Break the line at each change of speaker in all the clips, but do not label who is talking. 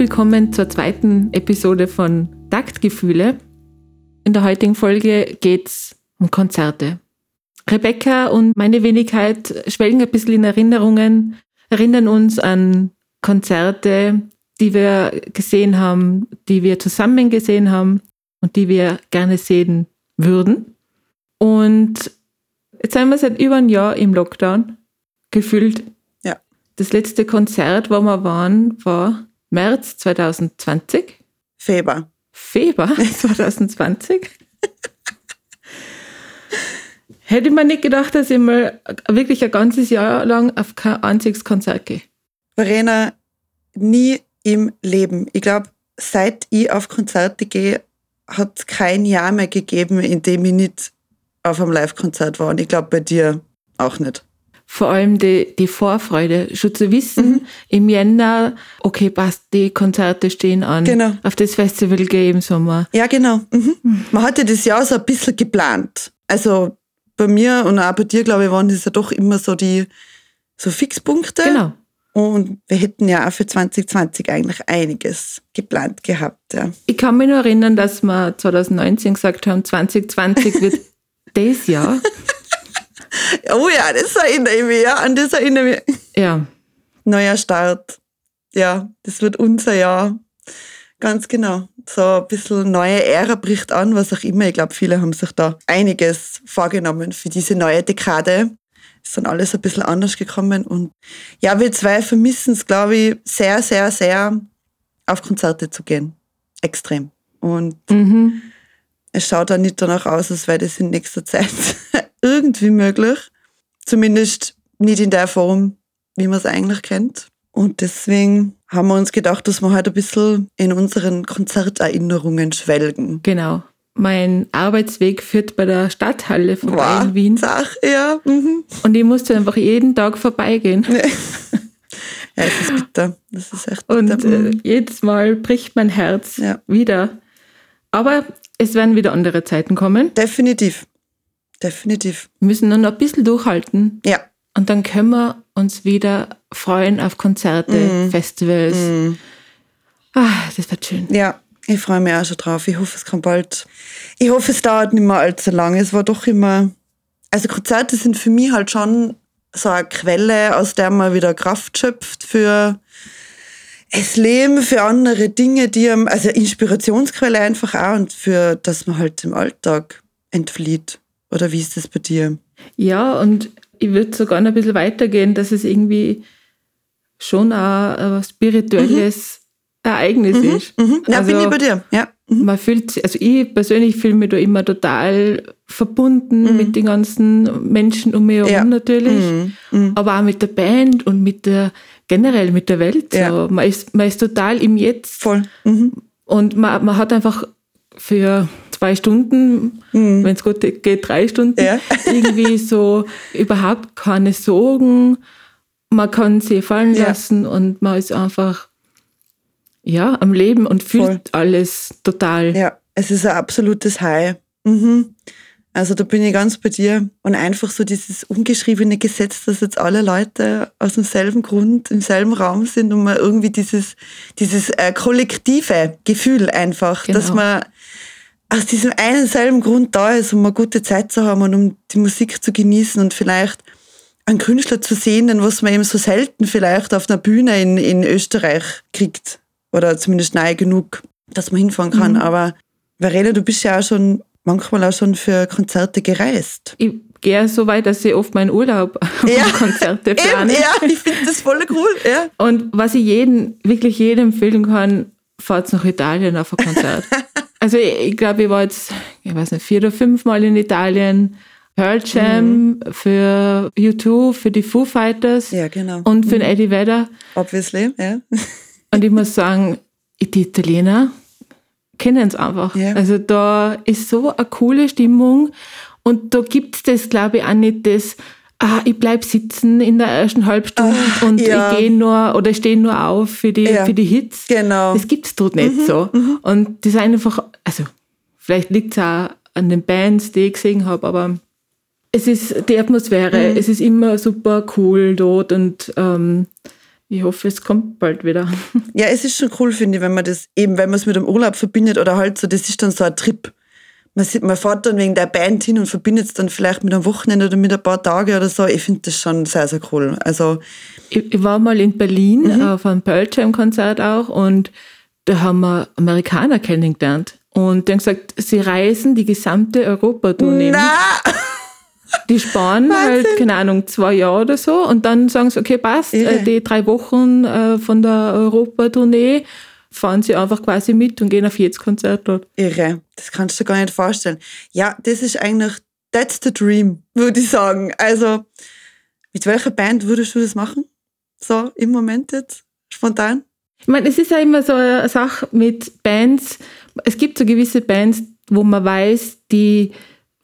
Willkommen zur zweiten Episode von Taktgefühle. In der heutigen Folge geht es um Konzerte. Rebecca und meine Wenigkeit schwelgen ein bisschen in Erinnerungen, erinnern uns an Konzerte, die wir gesehen haben, die wir zusammen gesehen haben und die wir gerne sehen würden. Und jetzt sind wir seit über einem Jahr im Lockdown, gefühlt.
Ja.
Das letzte Konzert, wo wir waren, war März 2020.
Feber.
Feber 2020. Hätte ich mir nicht gedacht, dass ich mal wirklich ein ganzes Jahr lang auf kein einziges Konzert gehe.
Verena, nie im Leben. Ich glaube, seit ich auf Konzerte gehe, hat es kein Jahr mehr gegeben, in dem ich nicht auf einem Live-Konzert war. Und ich glaube, bei dir auch nicht.
Vor allem die, die Vorfreude, schon zu wissen,
Mhm.
im Jänner, okay, passt, die Konzerte stehen an.
Genau.
Auf das Festival gehe im Sommer.
Ja, genau. Mhm. Man hatte das Jahr so ein bisschen geplant. Also bei mir und auch bei dir, glaube ich, waren das ja doch immer so die so Fixpunkte.
Genau.
Und wir hätten ja auch für 2020 eigentlich einiges geplant gehabt. Ja.
Ich kann mich nur erinnern, dass wir 2019 gesagt haben, 2020 wird das Jahr.
Oh ja, das erinnere ich mich, ja, an das erinnere ich mich.
Ja,
Neuer Start. Ja, das wird unser Jahr. Ganz genau. So ein bisschen neue Ära bricht an, was auch immer. Ich glaube, viele haben sich da einiges vorgenommen für diese neue Dekade. Ist dann alles ein bisschen anders gekommen. Und ja, wir zwei vermissen es, glaube ich, sehr, sehr, sehr, auf Konzerte zu gehen. Extrem. Und
mhm.
es schaut auch nicht danach aus, als wäre das in nächster Zeit irgendwie möglich. Zumindest nicht in der Form, wie man es eigentlich kennt. Und deswegen haben wir uns gedacht, dass wir halt ein bisschen in unseren Konzerterinnerungen schwelgen.
genau. Mein Arbeitsweg führt bei der Stadthalle vorbei in Wien.
Sach, ja. Mhm.
Und ich musste einfach jeden Tag vorbeigehen.
Ja, es ist bitter. Das ist echt bitter.
Und äh,
Mhm.
jedes Mal bricht mein Herz
Ja.
wieder. Aber es werden wieder andere Zeiten kommen.
Definitiv. Definitiv.
Wir müssen nur noch ein bisschen durchhalten.
Ja.
Und dann können wir uns wieder freuen auf Konzerte,
Mhm.
Festivals. Ah, das wird schön.
Ja, ich freue mich auch schon drauf. Ich hoffe, es kann bald. Ich hoffe, es dauert nicht mehr allzu lange. Es war doch immer. Also Konzerte sind für mich halt schon so eine Quelle, aus der man wieder Kraft schöpft für das Leben, für andere Dinge, die einem, also Inspirationsquelle einfach auch und für, dass man halt im Alltag entflieht. Oder wie ist das bei dir?
Ja, und ich würde sogar noch ein bisschen weitergehen, dass es irgendwie schon auch ein spirituelles Ereignis ist.
Mhm. Ja,
Also-
bin ich bei dir. Ja. Mhm.
Man fühlt sich, also ich persönlich fühle mich da immer total verbunden mit den ganzen Menschen um mich herum
Mhm. Ja.
natürlich,
Mhm. Mhm.
aber auch mit der Band und mit der, generell mit der Welt.
Ja.
So. Man, ist, man ist total im Jetzt
Voll. Mhm.
und man, man hat einfach für zwei Stunden, wenn es gut geht, drei Stunden,
Mhm. Ja.
irgendwie so überhaupt keine Sorgen. Man kann sie fallen
Ja.
lassen und man ist einfach ja, am Leben und fühlt
Voll.
alles total.
Ja, es ist ein absolutes High. Mhm. Also da bin ich ganz bei dir. Und einfach so dieses ungeschriebene Gesetz, dass jetzt alle Leute aus demselben Grund im selben Raum sind und man irgendwie dieses, dieses äh, kollektive Gefühl einfach,
Genau.
dass man aus diesem einen selben Grund da ist, um eine gute Zeit zu haben und um die Musik zu genießen und vielleicht einen Künstler zu sehen, den was man eben so selten vielleicht auf einer Bühne in, in Österreich kriegt. Oder zumindest nahe genug, dass man hinfahren kann.
Mhm.
Aber Verena, du bist ja auch schon manchmal auch schon für Konzerte gereist.
Ich gehe so weit, dass ich oft meinen Urlaub
Ja.
auf Konzerte
Eben,
plane.
ja, ich finde das voll cool. Ja.
Und was ich jeden, wirklich jedem empfehlen kann, fahrt nach Italien auf ein Konzert. also ich, glaube, ich war jetzt, ich weiß nicht, vier oder fünf Mal in Italien. Pearl Jam für U2, für die Foo Fighters
ja, genau.
und für den Eddie Vedder.
Obviously, ja.
Und ich muss sagen, die Italiener kennen es einfach.
Ja.
Also da ist so eine coole Stimmung und da gibt es das, glaube ich, auch nicht das, ah, ich bleib sitzen in der ersten Halbstunde
Ah,
und
ja.
ich gehe nur oder stehe nur auf für die,
Ja.
für die Hits.
Genau.
Das gibt es dort nicht so. Und das ist einfach, also vielleicht liegt es auch an den Bands, die ich gesehen habe, aber es ist die Atmosphäre, es ist immer super cool dort und ähm, Ich hoffe, es kommt bald wieder.
Ja, es ist schon cool, finde ich, wenn man das eben, wenn man es mit dem Urlaub verbindet oder halt so, das ist dann so ein Trip. Man, sieht, man fährt dann wegen der Band hin und verbindet es dann vielleicht mit einem Wochenende oder mit ein paar Tagen oder so. Ich finde das schon sehr, sehr cool. Also,
ich, ich war mal in Berlin mhm. auf einem Pearl Jam Konzert auch und da haben wir Amerikaner kennengelernt. Und die haben gesagt, sie reisen die gesamte Europa-Tournee. Die sparen halt, keine Ahnung, zwei Jahre oder so und dann sagen sie, okay, passt, äh, die drei Wochen äh, von der Europa-Tournee fahren sie einfach quasi mit und gehen auf jedes Konzert dort.
Irre, das kannst du gar nicht vorstellen. Ja, das ist eigentlich, that's the dream, würde ich sagen. Also, mit welcher Band würdest du das machen? So, im Moment jetzt, spontan?
Ich meine, es ist ja immer so eine Sache mit Bands. Es gibt so gewisse Bands, wo man weiß, die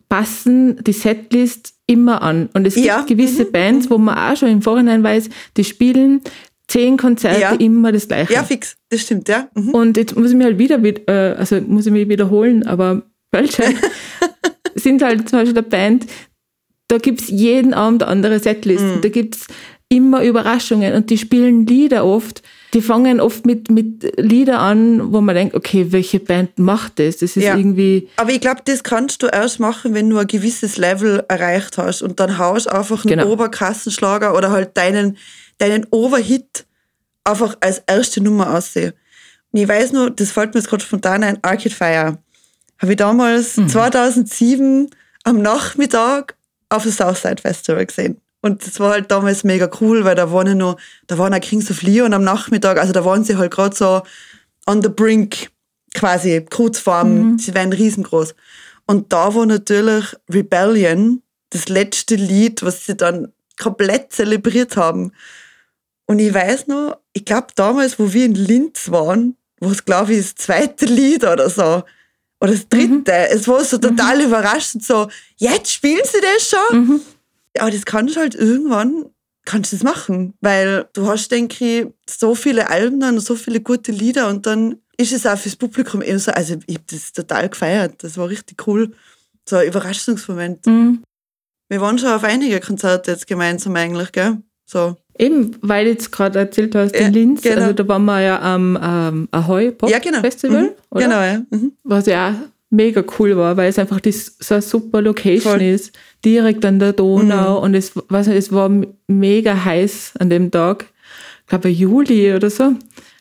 passen die Setlist immer an. Und es gibt ja. gewisse mhm. Bands, wo man auch schon im Vorhinein weiß, die spielen zehn Konzerte ja. immer das gleiche.
Ja, fix, das stimmt, ja.
Mhm. Und jetzt muss ich mir halt wieder, äh, also muss ich mich wiederholen, aber Bölsche sind halt zum Beispiel eine Band, da gibt es jeden Abend andere Setlisten, mhm. da gibt es immer Überraschungen und die spielen Lieder oft, die fangen oft mit, mit Lieder an, wo man denkt, okay, welche Band macht das? Das ist ja. irgendwie.
Aber ich glaube, das kannst du erst machen, wenn du ein gewisses Level erreicht hast und dann haust einfach einen genau. Oberkassenschlager oder halt deinen, deinen Overhit einfach als erste Nummer aussehen. Und ich weiß nur, das fällt mir jetzt gerade spontan ein, Arcade Fire. Habe ich damals mhm. 2007 am Nachmittag auf dem Southside Festival gesehen. Und das war halt damals mega cool, weil da waren ja noch, da waren auch Kings of Leon am Nachmittag, also da waren sie halt gerade so on the brink, quasi, Kurzform, mhm. sie waren riesengroß. Und da war natürlich Rebellion, das letzte Lied, was sie dann komplett zelebriert haben. Und ich weiß noch, ich glaube damals, wo wir in Linz waren, wo es glaube ich das zweite Lied oder so, oder das dritte, mhm. es war so total mhm. überraschend, so, jetzt spielen sie das schon? Mhm. Aber das kannst du halt irgendwann, kannst du das machen, weil du hast, denke ich, so viele Alben und so viele gute Lieder und dann ist es auch fürs Publikum eben so, also ich habe das total gefeiert, das war richtig cool, so ein Überraschungsmoment. Mhm. Wir waren schon auf einige Konzerte jetzt gemeinsam eigentlich, gell? So.
Eben, weil du jetzt gerade erzählt hast, in ja, Linz, genau. also da waren wir ja am ähm, Ahoy Pop ja, genau. Festival, mhm. oder?
Genau, ja. Mhm.
Was ja mega cool war, weil es einfach das, so eine super Location Voll. ist, direkt an der Donau mhm. und es, weiß nicht, es war mega heiß an dem Tag, ich glaube Juli oder so,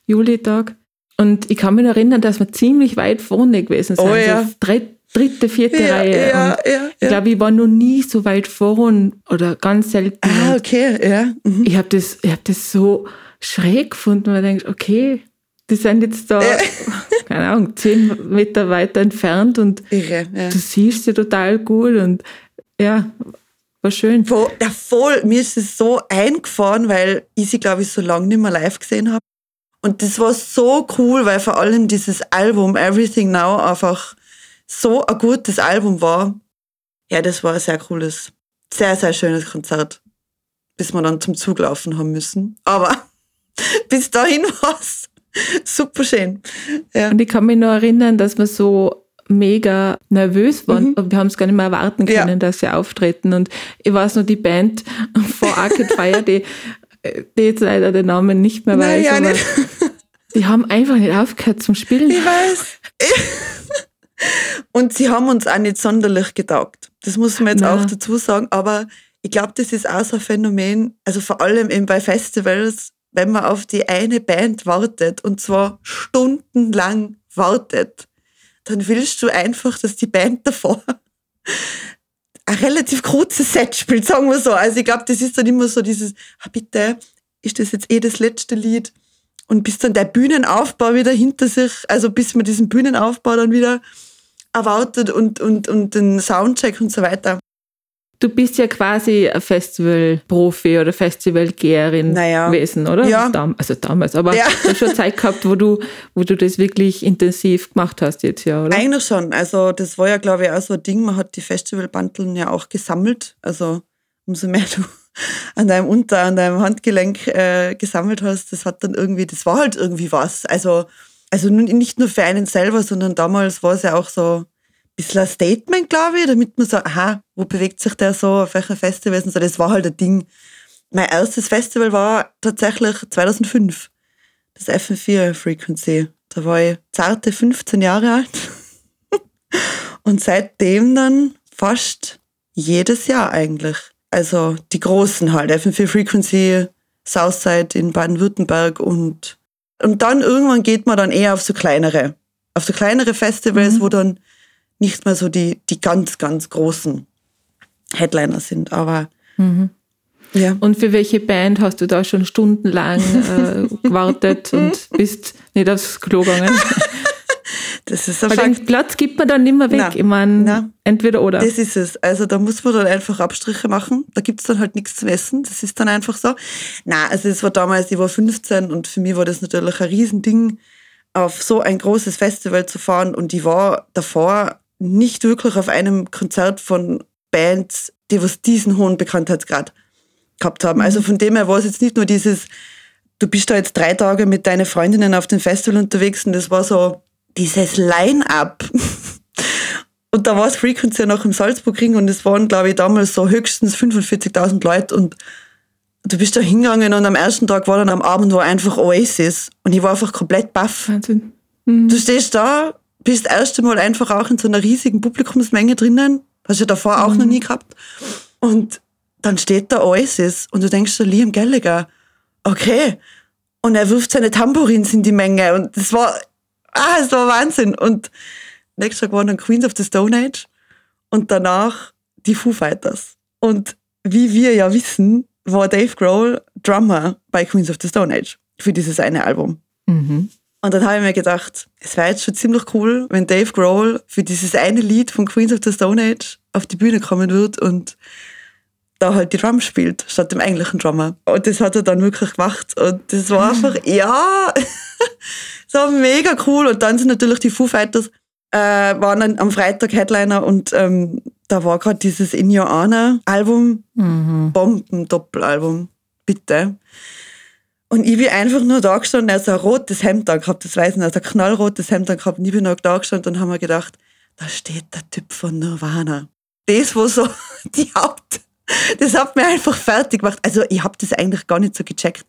Juli-Tag. Und ich kann mich erinnern, dass wir ziemlich weit vorne gewesen sind, oh, ja. also dritte, vierte ja, Reihe. Ja, ja, ich glaube, ich war noch nie so weit vorne oder ganz selten.
Ah, okay, ja.
Mhm. Ich habe das, hab das so schräg gefunden, weil ich denke, okay, die sind jetzt da, keine Ahnung, zehn Meter weiter entfernt und Irre, du siehst sie total gut und ja, war schön.
Voll, ja, voll. Mir ist es so eingefahren, weil ich sie, glaube ich, so lange nicht mehr live gesehen habe. Und das war so cool, weil vor allem dieses Album Everything Now einfach so ein gutes Album war. Ja, das war ein sehr cooles, sehr, sehr schönes Konzert. Bis wir dann zum Zug laufen haben müssen. Aber bis dahin war es Super schön.
Ja. Und ich kann mich noch erinnern, dass wir so mega nervös waren. Mhm. Wir haben es gar nicht mehr erwarten können, ja. dass sie auftreten. Und ich weiß noch, die Band vor Arcade Fire, die, die jetzt leider den Namen nicht mehr weiß, Nein, ja nicht. die haben einfach nicht aufgehört zum Spielen.
Ich weiß. Und sie haben uns auch nicht sonderlich getaugt. Das muss man jetzt Nein. auch dazu sagen. Aber ich glaube, das ist auch so ein Phänomen, also vor allem eben bei Festivals, wenn man auf die eine Band wartet und zwar stundenlang wartet, dann willst du einfach, dass die Band davor ein relativ kurzes Set spielt, sagen wir so. Also ich glaube, das ist dann immer so dieses, ah, bitte, ist das jetzt eh das letzte Lied? Und bis dann der Bühnenaufbau wieder hinter sich, also bis man diesen Bühnenaufbau dann wieder erwartet und, und, und den Soundcheck und so weiter.
Du bist ja quasi ein Festival-Profi oder Festivalgeherin naja. gewesen, oder?
Ja.
also damals, aber ja. du hast schon Zeit gehabt, wo du, wo du das wirklich intensiv gemacht hast jetzt, ja, oder?
Eigentlich schon. Also das war ja, glaube ich, auch so ein Ding. Man hat die Festivalbandeln ja auch gesammelt. Also umso mehr du an deinem Unter-, an deinem Handgelenk äh, gesammelt hast, das hat dann irgendwie, das war halt irgendwie was. Also, also nicht nur für einen selber, sondern damals war es ja auch so bisschen ein Statement, glaube ich, damit man so, aha, wo bewegt sich der so, auf welcher Festival und so, das war halt ein Ding. mein erstes Festival war tatsächlich 2005. Das FM4 Frequency. Da war ich zarte 15 Jahre alt. Und seitdem dann fast jedes Jahr eigentlich. Also die großen halt, FM4 Frequency, Southside in Baden-Württemberg und, und dann irgendwann geht man dann eher auf so kleinere, auf so kleinere Festivals, mhm. wo dann nicht mehr so die, die ganz, ganz großen Headliner sind. Aber
mhm. Ja. Und für welche Band hast du da schon stundenlang äh, gewartet und bist nicht aufs Klo gegangen?
Das ist
Weil den Platz gibt man dann nicht mehr weg. Nein. Ich meine, entweder oder.
Das ist es. Also da muss man dann einfach Abstriche machen. Da gibt es dann halt nichts zu essen. Das ist dann einfach so. Na, also es war damals, ich war 15 und für mich war das natürlich ein Riesending, auf so ein großes Festival zu fahren. Und ich war davor nicht wirklich auf einem Konzert von Bands, die was diesen hohen Bekanntheitsgrad gehabt haben. Also mhm. von dem her war es jetzt nicht nur dieses, du bist da jetzt drei Tage mit deinen Freundinnen auf dem Festival unterwegs und das war so dieses Line-up. Und da war es Frequency noch im Salzburgring und es waren, glaube ich, damals so höchstens 45.000 Leute und du bist da hingegangen und am ersten Tag war dann am Abend war einfach Oasis und ich war einfach komplett baff. Wahnsinn. Mhm. Du stehst da, bist das erste Mal einfach auch in so einer riesigen Publikumsmenge drinnen, hast du ja davor mhm. auch noch nie gehabt. Und dann steht da Oasis und du denkst so, Liam Gallagher, okay. Und er wirft seine Tambourins in die Menge und das war, ah, es war Wahnsinn. Und nächstes Tag waren dann Queens of the Stone Age und danach die Foo Fighters. Und wie wir ja wissen, war Dave Grohl Drummer bei Queens of the Stone Age für dieses eine Album. Mhm. Und dann habe ich mir gedacht, es wäre jetzt schon ziemlich cool, wenn Dave Grohl für dieses eine Lied von Queens of the Stone Age auf die Bühne kommen wird und da halt die Drums spielt, statt dem eigentlichen Drummer. Und das hat er dann wirklich gemacht. Und das war einfach, ja, so mega cool. Und dann sind natürlich die Foo Fighters, äh, waren dann am Freitag Headliner und ähm, da war gerade dieses In Your Honor Album, mhm. Bomben-Doppelalbum, bitte. Und ich bin einfach nur da gestanden, er hat so ein rotes Hemd da gehabt, das weiß ich nicht, also ein knallrotes Hemd da gehabt und ich bin noch da gestanden und haben mir gedacht, da steht der Typ von Nirvana. Das, wo so die Haupt das hat mir einfach fertig gemacht. Also ich habe das eigentlich gar nicht so gecheckt.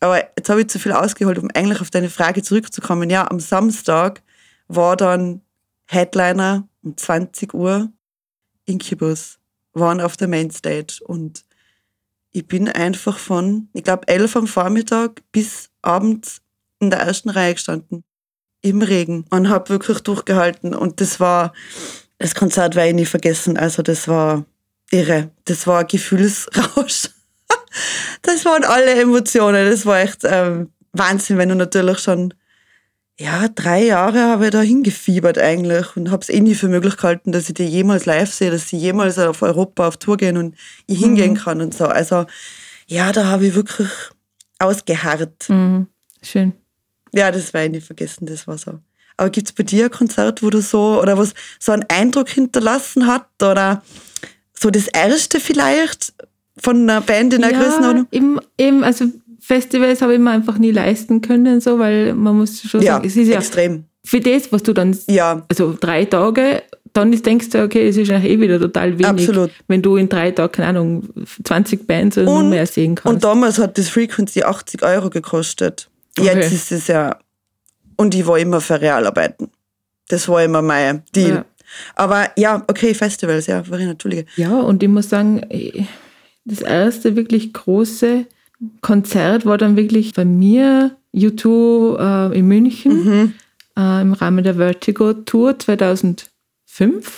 Aber jetzt habe ich zu viel ausgeholt, um eigentlich auf deine Frage zurückzukommen. Ja, am Samstag war dann Headliner um 20 Uhr Incubus waren auf der Mainstage und ich bin einfach von, ich glaube, 11 am Vormittag bis abends in der ersten Reihe gestanden. Im Regen und habe wirklich durchgehalten. Und das war, das Konzert werde ich nie vergessen. Also das war irre. Das war ein Gefühlsrausch. das waren alle Emotionen. Das war echt ähm, Wahnsinn, wenn du natürlich schon, ja, drei Jahre habe ich da hingefiebert eigentlich und habe es eh nie für möglich gehalten, dass ich die jemals live sehe, dass sie jemals auf Europa auf Tour gehen und ich hingehen mhm. kann und so. Also, ja, da habe ich wirklich ausgeharrt.
Mhm. Schön.
Ja, das werde ich nie vergessen, das war so. Aber gibt es bei dir ein Konzert, wo du so, oder was so einen Eindruck hinterlassen hat, oder so das erste vielleicht von einer Band in der ja, Größenordnung?
Eben, eben, also Festivals habe ich mir einfach nie leisten können, so, weil man muss schon
ja,
sagen, es ist ja
extrem.
Für das, was du dann,
ja.
also drei Tage, dann ist, denkst du, okay, es ist eigentlich eh wieder total wenig,
Absolut.
wenn du in drei Tagen, keine Ahnung, 20 Bands oder und, mehr sehen kannst.
Und damals hat das Frequency 80 Euro gekostet. Okay. Jetzt ist es ja, und ich war immer für Realarbeiten. Das war immer mein Deal. Ja. Aber ja, okay, Festivals, ja, Verena, Entschuldige.
Ja, und ich muss sagen, das erste wirklich große Konzert war dann wirklich bei mir, U2 äh, in München, mhm. äh, im Rahmen der Vertigo Tour 2005.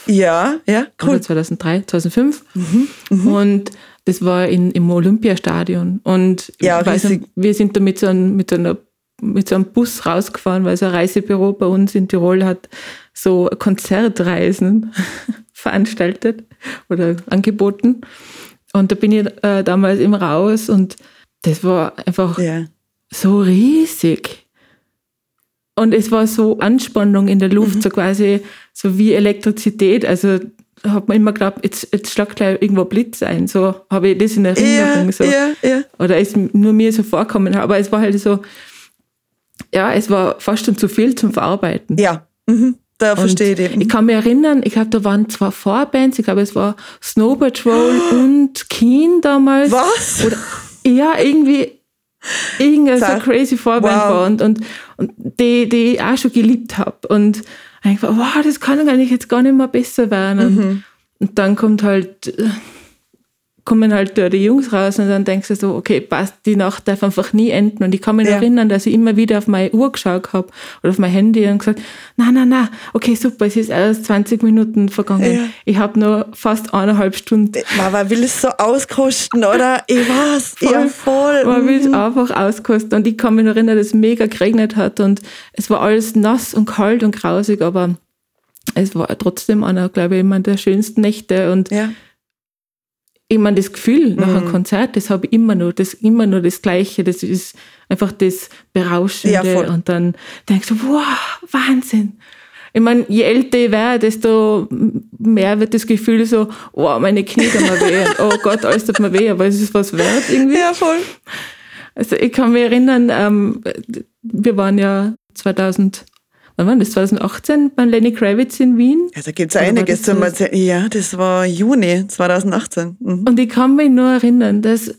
Ja, ja,
cool. Oder 2003, 2005. Mhm. Mhm. Und das war in, im Olympiastadion. Und
ja,
weiß, wir sind da mit so, einem, mit so einer mit so einem Bus rausgefahren, weil so ein Reisebüro bei uns in Tirol hat so Konzertreisen veranstaltet oder angeboten. Und da bin ich äh, damals eben raus und das war einfach yeah. so riesig. Und es war so Anspannung in der Luft, mhm. so quasi so wie Elektrizität. Also hat man immer geglaubt, jetzt, jetzt schlagt gleich irgendwo Blitz ein. So habe ich das in Erinnerung.
Ja,
so.
ja, ja.
Oder ist nur mir so vorkommen. Aber es war halt so, ja, es war fast schon zu viel zum Verarbeiten.
Ja, mhm. da verstehe ich den.
Ich kann mich erinnern, ich glaube, da waren zwei Vorbands, ich glaube, es war Snow Patrol oh. und Keen damals.
Was?
Oder, Ja, irgendwie irgendeine so crazy Vorband
wow.
war und, und, und die, die ich auch schon geliebt habe. Und einfach, wow, das kann eigentlich jetzt gar nicht mehr besser werden. Und,
Mhm.
und dann kommt halt, äh, kommen halt da die Jungs raus und dann denkst du so, okay, passt, die Nacht darf einfach nie enden. Und ich kann mich
Ja.
erinnern, dass ich immer wieder auf meine Uhr geschaut habe oder auf mein Handy und gesagt, na, na, na, okay, super, es ist erst 20 Minuten vergangen.
Ja.
Ich habe nur fast eineinhalb Stunden.
Man, man will es so auskosten, oder? Ich weiß, ja voll.
Man will es
Mhm.
einfach auskosten. Und ich kann mich noch erinnern, dass es mega geregnet hat und es war alles nass und kalt und grausig, aber es war trotzdem einer, glaube ich, immer der schönsten Nächte. Und
Ja.
Ich meine, das Gefühl nach
Mhm.
einem Konzert, das habe ich immer noch, das immer nur das Gleiche. Das ist einfach das Berauschende.
Ja,
und dann denkst du, wow, Wahnsinn. Ich meine, je älter ich werde, desto mehr wird das Gefühl so, wow, meine Knie tun mir weh. Und, oh Gott, alles tut mir weh, aber es ist was wert irgendwie.
ja, voll.
Also ich kann mich erinnern, ähm, wir waren ja 2000, wann war das, 2018 bei Lenny Kravitz in Wien.
Ja, da gibt es einiges zu erzählen. Ja, das war Juni 2018. Mhm.
Und ich kann mich nur erinnern, dass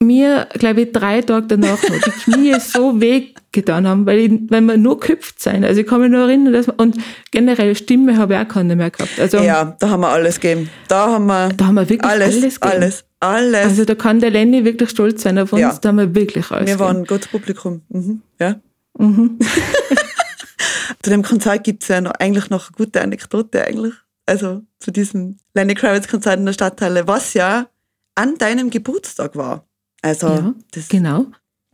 mir, glaube ich, drei Tage danach noch die Knie so weh getan haben, weil, ich, weil wir nur gehüpft sind. Also ich kann mich nur erinnern, dass und generell Stimme habe ich auch keine mehr gehabt. Also
Ja, da haben wir alles gegeben. Da haben wir
da haben wir wirklich alles,
alles,
gegeben.
alles, alles.
Also da kann der Lenny wirklich stolz sein auf uns,
Ja.
da haben wir wirklich alles
wir
gegeben.
waren ein gutes Publikum. Mhm. Ja.
Mhm.
Zu dem Konzert gibt es ja noch, eigentlich noch eine gute Anekdote eigentlich. Also zu diesem Lenny Kravitz Konzert in der Stadthalle, was ja an deinem Geburtstag war. Also,
Ja,
das,
genau.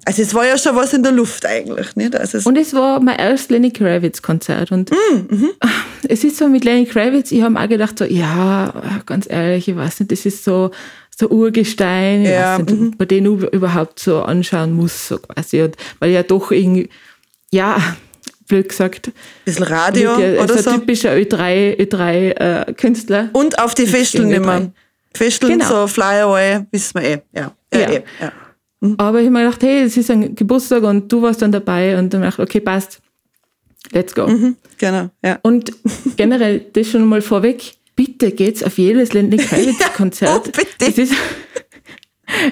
also es war ja schon was in der Luft eigentlich. Nicht? Also es,
Und es war mein erstes Lenny Kravitz Konzert. Und
Mhm,
es ist so mit Lenny Kravitz, ich habe mir auch gedacht, so, ja, ganz ehrlich, ich weiß nicht, das ist so, so Urgestein, ich
Ja,
weiß nicht,
mhm.
ob man den über- überhaupt so anschauen muss, so quasi. Und, weil ja doch irgendwie, ja, blöd gesagt,
ein bisschen Radio
wirklich,
oder
so
so.
ein typischer Ö3, Ö3 äh, Künstler.
Und auf die Festeln immer. Festeln,
Genau.
so Fly Away, wissen wir eh. Ja, ja,
Ja.
eh. ja.
Aber ich habe mir gedacht, hey, es ist ein Geburtstag und du warst dann dabei und dann habe ich gedacht, okay, passt, let's go.
Mhm, genau, ja.
Und generell, das schon mal vorweg, bitte geht's auf jedes Lenny Kravitz-Konzert.
oh, bitte.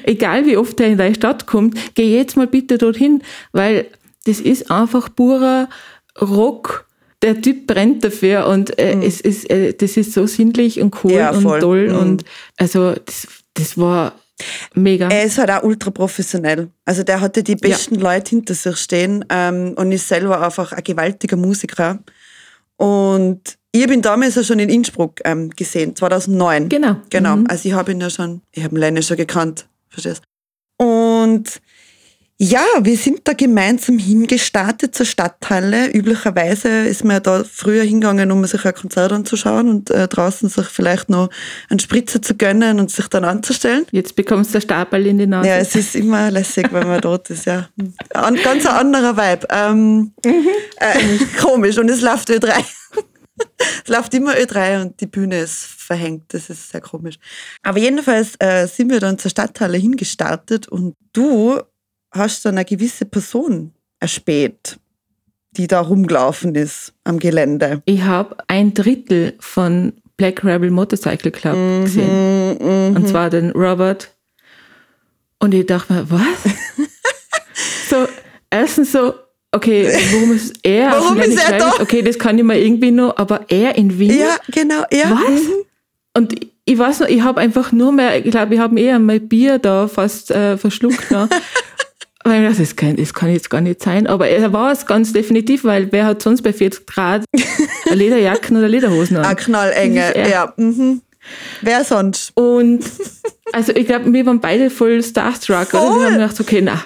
Egal wie oft er in deine Stadt kommt, geh jetzt mal bitte dorthin, weil das ist einfach purer Rock. Der Typ brennt dafür und äh, es ist, äh, das ist so sinnlich und cool
Mhm. Ja,
und toll
Mhm.
und also das, das war mega.
Er ist halt auch ultra professionell. Also der hatte die besten Leute hinter sich stehen ähm, und ist selber einfach ein gewaltiger Musiker. Und ich ihn damals ja schon in Innsbruck ähm, gesehen, 2009.
Genau.
Genau.
Mhm.
Also ich habe ihn ja schon, ich habe ihn Lenny schon gekannt, verstehst Und ja, wir sind da gemeinsam hingestartet zur Stadthalle. Üblicherweise ist man ja da früher hingegangen, um sich ein Konzert anzuschauen und äh, draußen sich vielleicht noch einen Spritzer zu gönnen und sich dann anzustellen.
Jetzt bekommst du Stapel in die Nase.
Ja, es ist immer lässig, wenn man dort ist, ja. Ein ganz ein anderer Vibe. Ähm, äh, komisch. Und es läuft Ö3. es läuft immer Ö3 und die Bühne ist verhängt. Das ist sehr komisch. Aber jedenfalls äh, sind wir dann zur Stadthalle hingestartet und du hast dann eine gewisse Person erspäht, die da rumgelaufen ist am Gelände.
Ich habe ein Drittel von Black Rebel Motorcycle Club
Mhm.
gesehen. Und zwar den Robert. Und ich dachte mir, was? so, erstens so, okay, warum ist er
Warum
dem
ist er da?
Okay, das kann ich mir irgendwie noch, aber er in Wien?
Ja, genau. Ja.
Was? Und ich weiß noch, ich habe einfach nur mehr, ich glaube, ich habe eher mein Bier da fast äh, verschluckt. Noch. Weil das kann, das kann jetzt gar nicht sein. Aber er war es ganz definitiv, weil wer hat sonst bei 40 Grad Lederjacken oder Lederhosen an?
Eine knallenge,
ist
ja. Mhm. Wer sonst?
Und also ich glaube, wir waren beide voll starstruck. Oder?
Voll.
Wir haben gedacht, okay, na,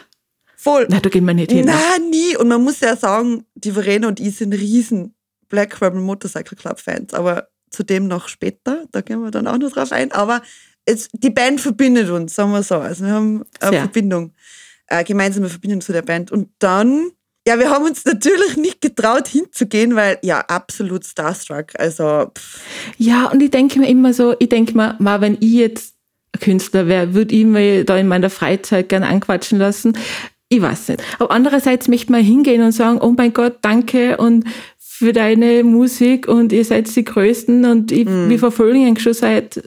Voll.
na, da gehen wir nicht hin.
Na, nie. Und man muss ja sagen, die Verena und ich sind riesen Black Rebel Motorcycle Club Fans. Aber zu dem noch später, da gehen wir dann auch noch drauf ein. Aber es, die Band verbindet uns, sagen wir so. Also wir haben eine
Sehr.
Verbindung, eine gemeinsame Verbindung zu der Band. Und dann, ja, wir haben uns natürlich nicht getraut hinzugehen, weil ja, absolut starstruck. Also, pff,
Ja, und ich denke mir immer so, ich denke mir, mal, wenn ich jetzt Künstler wäre, würde ich mir da in meiner Freizeit gerne anquatschen lassen. Ich weiß nicht. Aber andererseits möchte man hingehen und sagen, oh mein Gott, danke und für deine Musik und ihr seid die Größten und ich, wir verfolgen ihn schon seit,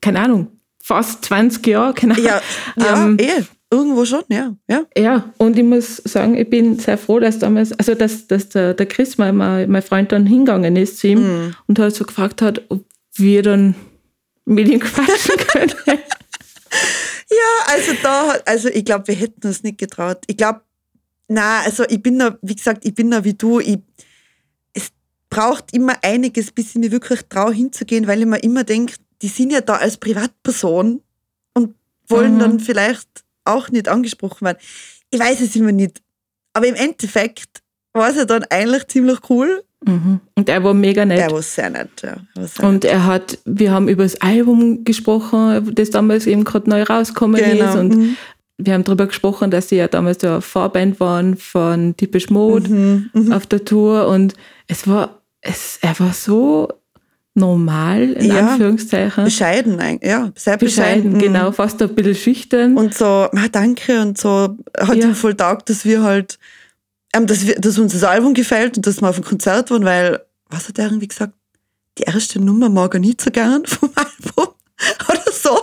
keine Ahnung, fast 20 Jahre, genau.
Ja, ja
Ähm,
eh. Irgendwo schon, ja. ja.
Ja, und ich muss sagen, ich bin sehr froh, dass damals, also dass, dass der, der Chris, mein, mein Freund, dann hingegangen ist zu ihm
Mhm.
und halt so gefragt hat, ob wir dann mit ihm quatschen können.
Ja, also da, also ich glaube, wir hätten uns nicht getraut. Ich glaube, na, also ich bin da, wie gesagt, ich bin da wie du. Ich, es braucht immer einiges, bis ich mir wirklich traue hinzugehen, weil ich mir immer denke, die sind ja da als Privatperson und wollen
Mhm.
dann vielleicht auch nicht angesprochen werden. Ich weiß es immer nicht. Aber im Endeffekt war es ja dann eigentlich ziemlich cool.
Mhm. Und er war mega nett.
Er war sehr nett, ja. Er sehr
Und er hat, wir haben über das Album gesprochen, das damals eben gerade neu rausgekommen
Genau.
ist. Und
Mhm.
wir haben darüber gesprochen, dass sie ja damals der Vorband waren von Typisch Mode
Mhm. Mhm.
auf der Tour. Und es war, es, er war so normal, in
Ja.
Anführungszeichen.
Bescheiden, eigentlich. ja, sehr bescheiden.
Bescheiden, genau, fast ein bisschen schüchtern.
Und so, ah, danke und so, hat
Ja.
ihm voll taugt, dass wir halt, ähm, dass, wir, dass uns das Album gefällt und dass wir auf dem Konzert waren, weil, was hat er irgendwie gesagt? Die erste Nummer mag er nicht so gern vom Album oder so.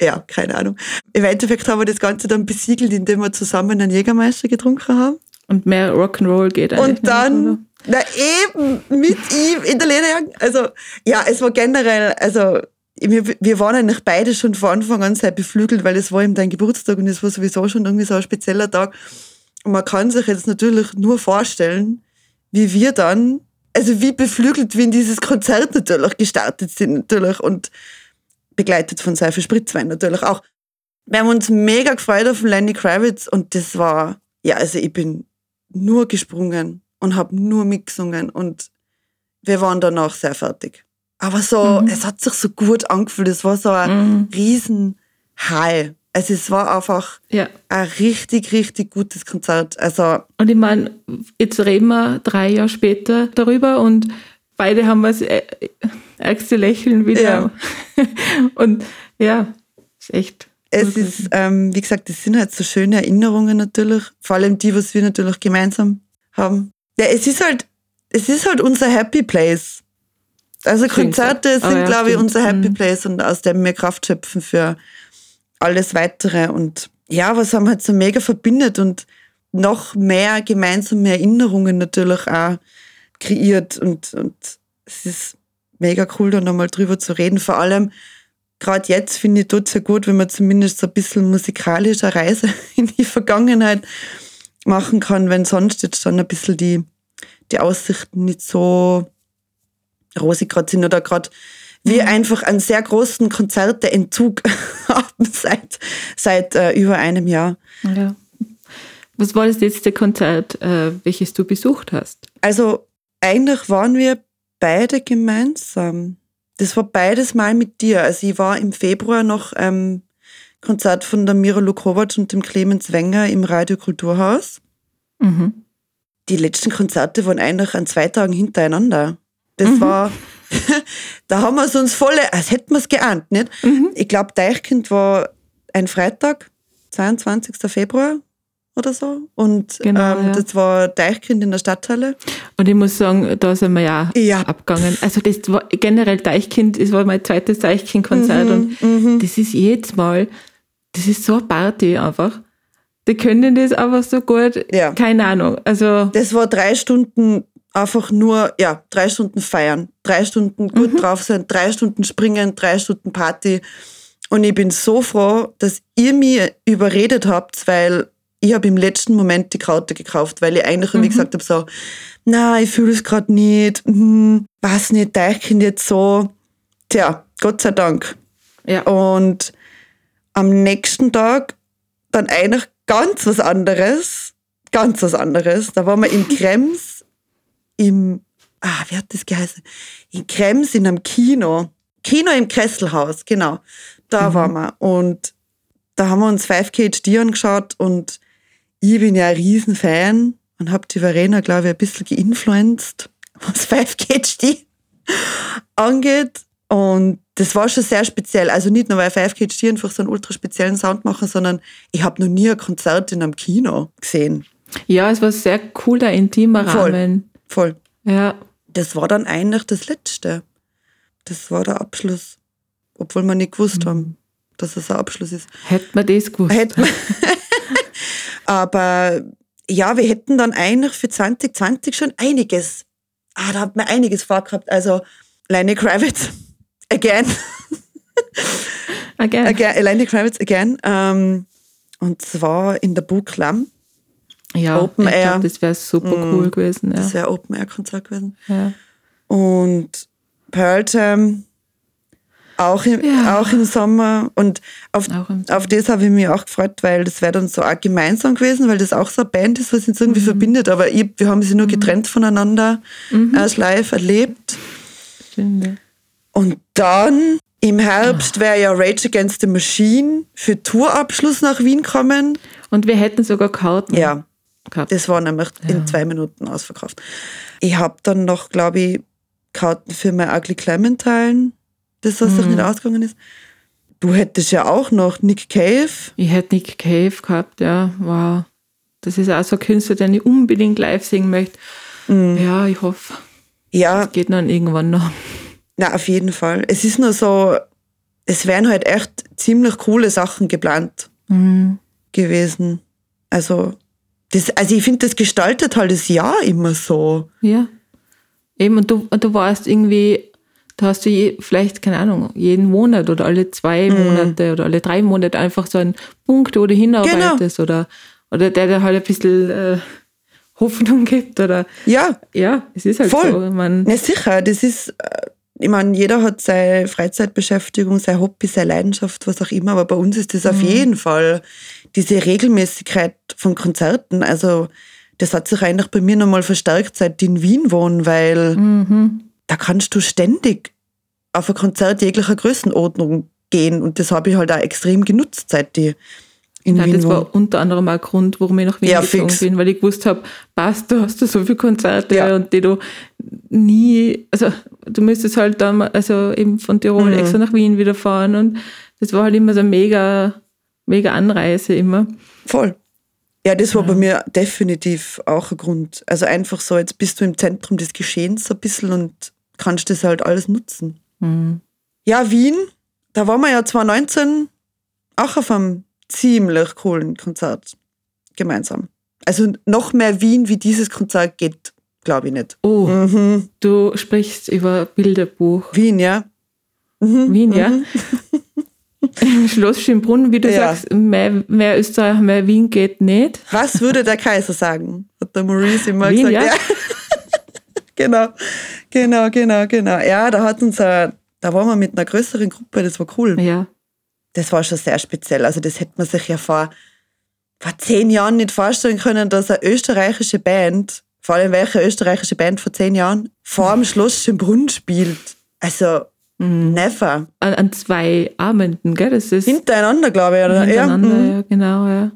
Ja, keine Ahnung. Im Endeffekt haben wir das Ganze dann besiegelt, indem wir zusammen einen Jägermeister getrunken haben.
Und mehr Rock'n'Roll geht eigentlich
Und dann, na eben, mit ihm in der Lederjacke. Also, ja, es war generell, also, wir, wir waren eigentlich beide schon von Anfang an sehr beflügelt, weil es war eben dein Geburtstag und es war sowieso schon irgendwie so ein spezieller Tag. Und man kann sich jetzt natürlich nur vorstellen, wie wir dann, also wie beflügelt wir in dieses Konzert natürlich gestartet sind, natürlich, und begleitet von viel Spritzwein natürlich auch. Wir haben uns mega gefreut auf Lenny Kravitz und das war, ja, also ich bin nur gesprungen und habe nur mitgesungen und wir waren danach sehr fertig. Aber so,
Mhm.
es hat sich so gut angefühlt. Es war so ein
Mhm.
riesen High. Also es war einfach
Ja.
ein richtig, richtig gutes Konzert. Also
Und ich meine, jetzt reden wir drei Jahre später darüber und beide haben das äh, ärgste Lächeln wieder.
Ja.
und ja, ist echt.
es ist, ähm, wie gesagt, das sind halt so schöne Erinnerungen natürlich. Vor allem die, was wir natürlich gemeinsam haben. Ja, es ist halt, es ist halt unser Happy Place. Also
Stimmt.
Konzerte
Ah,
sind,
ja,
glaube ich,
stimmt.
unser Happy
Mhm.
Place und aus dem wir Kraft schöpfen für alles Weitere. Und ja, was haben halt so mega verbindet und noch mehr gemeinsame Erinnerungen natürlich auch kreiert. Und, und es ist mega cool, da nochmal drüber zu reden. Vor allem, gerade jetzt finde ich tut sehr gut, wenn man zumindest so ein bisschen musikalische Reise in die Vergangenheit machen kann, wenn sonst jetzt dann ein bisschen die, die Aussichten nicht so rosig gerade sind oder gerade wir einfach einen sehr großen Konzerteentzug haben seit, seit äh, über einem Jahr.
Ja. Was war das letzte Konzert, äh, welches du besucht hast?
Also eigentlich waren wir beide gemeinsam. Das war beides mal mit dir. Also ich war im Februar noch ähm, Konzert von der Mira Lukovac und dem Clemens Wenger im Radio Kulturhaus.
Mhm.
Die letzten Konzerte waren eigentlich an zwei Tagen hintereinander. Das
Mhm.
war, da haben wir es uns volle, als hätten wir es geahnt, nicht?
Mhm.
Ich glaube, Deichkind war ein Freitag, 22. Februar oder so. Und
Genau,
ähm,
ja.
das war Deichkind in der Stadthalle.
Und ich muss sagen, da sind wir ja,
Ja.
abgegangen. Also das war generell Deichkind, das war mein zweites Deichkind-Konzert und
Mhm.
das ist jedes Mal, das ist so eine Party einfach. Die können das einfach so gut.
Ja.
Keine Ahnung. Also
Das war drei Stunden einfach nur, ja, drei Stunden feiern, drei Stunden gut drauf sein, drei Stunden springen, drei Stunden Party. Und ich bin so froh, dass ihr mir überredet habt, weil ich habe im letzten Moment die Kraute gekauft, weil ich eigentlich irgendwie gesagt habe, so, na, ich fühle es gerade nicht, hm, was nicht, Deichkind jetzt so. Tja, Gott sei Dank.
ja.
Und am nächsten Tag dann eigentlich ganz was anderes. Ganz was anderes. Da waren wir in Krems im, ah, wie hat das geheißen? In Krems in einem Kino. Kino im Kesselhaus, genau. Da waren wir. Und da haben wir uns 5KHD angeschaut und ich bin ja ein Riesenfan und habe die Verena, glaube ich, ein bisschen geinfluenced, was 5KHD angeht. Und das war schon sehr speziell. Also nicht nur, weil 5KHD einfach so einen ultra speziellen Sound machen, sondern ich habe noch nie ein Konzert in einem Kino gesehen.
ja, es war sehr cooler, intimer
Voll.
Rahmen.
Voll.
Ja.
Das war dann eigentlich das Letzte. Das war der Abschluss. Obwohl wir nicht gewusst haben, dass es ein Abschluss ist.
Hätte man das gewusst.
Hätte man. Aber ja, wir hätten dann eigentlich für 2020 schon einiges. Ah, da hat man einiges vorgehabt. Also Lenny Kravitz, again.
Again.
again Lenny Kravitz, again. Ähm, und zwar in der Book Lam.
Ja,
Open
ich
Air.
glaub, das wäre super
Mm,
cool gewesen. Ja.
Das wäre Open Air Konzert gewesen.
ja.
Und Pearl Jam auch im,
Ja.
auch im Sommer. Und auf,
im
auf das habe ich mich auch gefreut, weil das wäre dann so auch gemeinsam gewesen, weil das auch so eine Band ist, was uns
Mhm.
irgendwie verbindet. Aber ich, wir haben sie nur getrennt voneinander erst live erlebt.
Stimmt, ja.
Und dann im Herbst wäre ja Rage Against the Machine für Tourabschluss nach Wien kommen.
Und wir hätten sogar Karten
Ja,
gehabt.
das war nämlich in zwei Minuten ausverkauft. Ich habe dann noch, glaube ich, Karten für My Ugly Clementine, das was sich nicht ausgegangen ist. Du hättest ja auch noch Nick Cave.
Ich hätte Nick Cave gehabt, ja. Wow. Das ist auch so ein Künstler, den ich unbedingt live singen möchte.
Mhm.
Ja, ich hoffe,
Ja,
es geht dann irgendwann noch.
na, auf jeden Fall. Es ist nur so, es wären halt echt ziemlich coole Sachen geplant
Mhm.
gewesen. Also, das, also ich finde, das gestaltet halt das Jahr immer so.
Ja. Eben, und du, und du warst irgendwie, da hast du je, vielleicht, keine Ahnung, jeden Monat oder alle zwei
Mhm.
Monate oder alle drei Monate einfach so einen Punkt, wo du hinarbeitest oder, oder der dir halt ein bisschen äh, Hoffnung gibt oder
Ja,
ja, es ist halt
Voll.
so. Man,
Ja, sicher. Das ist, äh, ich meine, jeder hat seine Freizeitbeschäftigung, sein Hobby, seine Leidenschaft, was auch immer, aber bei uns ist das auf jeden Fall diese Regelmäßigkeit von Konzerten. Also, das hat sich eigentlich bei mir nochmal verstärkt, seit ich in Wien wohne, weil da kannst du ständig auf ein Konzert jeglicher Größenordnung gehen und das habe ich halt auch extrem genutzt, seit ich in
ja,
Wien
das war unter anderem auch ein Grund, warum ich nach Wien
Ja,
gezogen
fix.
bin, weil ich gewusst habe, passt, du hast da so viele Konzerte
Ja.
und die du nie, also du müsstest halt dann, also eben von Tirol
Mhm.
extra nach Wien wieder fahren und das war halt immer so eine mega, mega Anreise immer.
Voll. Ja, das war bei mir definitiv auch ein Grund. Also einfach so, jetzt bist du im Zentrum des Geschehens so ein bisschen und kannst das halt alles nutzen.
Mhm.
Ja, Wien, da waren wir ja 2019 auch auf einem ziemlich coolen Konzert gemeinsam. Also noch mehr Wien wie dieses Konzert geht, glaube ich nicht.
Oh,
Mhm.
du sprichst über Bilderbuch.
Wien, ja. Mhm.
Wien, ja. Im Schloss Schönbrunn, wie du
Ja.
sagst, mehr, mehr Österreich, mehr Wien geht nicht.
Was würde der Kaiser sagen? Hat der Maurice immer
Wien,
gesagt.
ja.
genau, genau, genau, genau. Ja, da hat uns, ein- da waren wir mit einer größeren Gruppe, das war cool.
Ja.
Das war schon sehr speziell. Also das hätte man sich ja vor, vor zehn Jahren nicht vorstellen können, dass eine österreichische Band, vor allem welche österreichische Band vor zehn Jahren, vor dem Schloss Schönbrunn spielt. Also,
Mhm.
never.
An, an zwei Abenden, gell? Das ist
Hintereinander, glaube ich. Oder?
hintereinander,
Ja, mhm.
ja, genau, ja.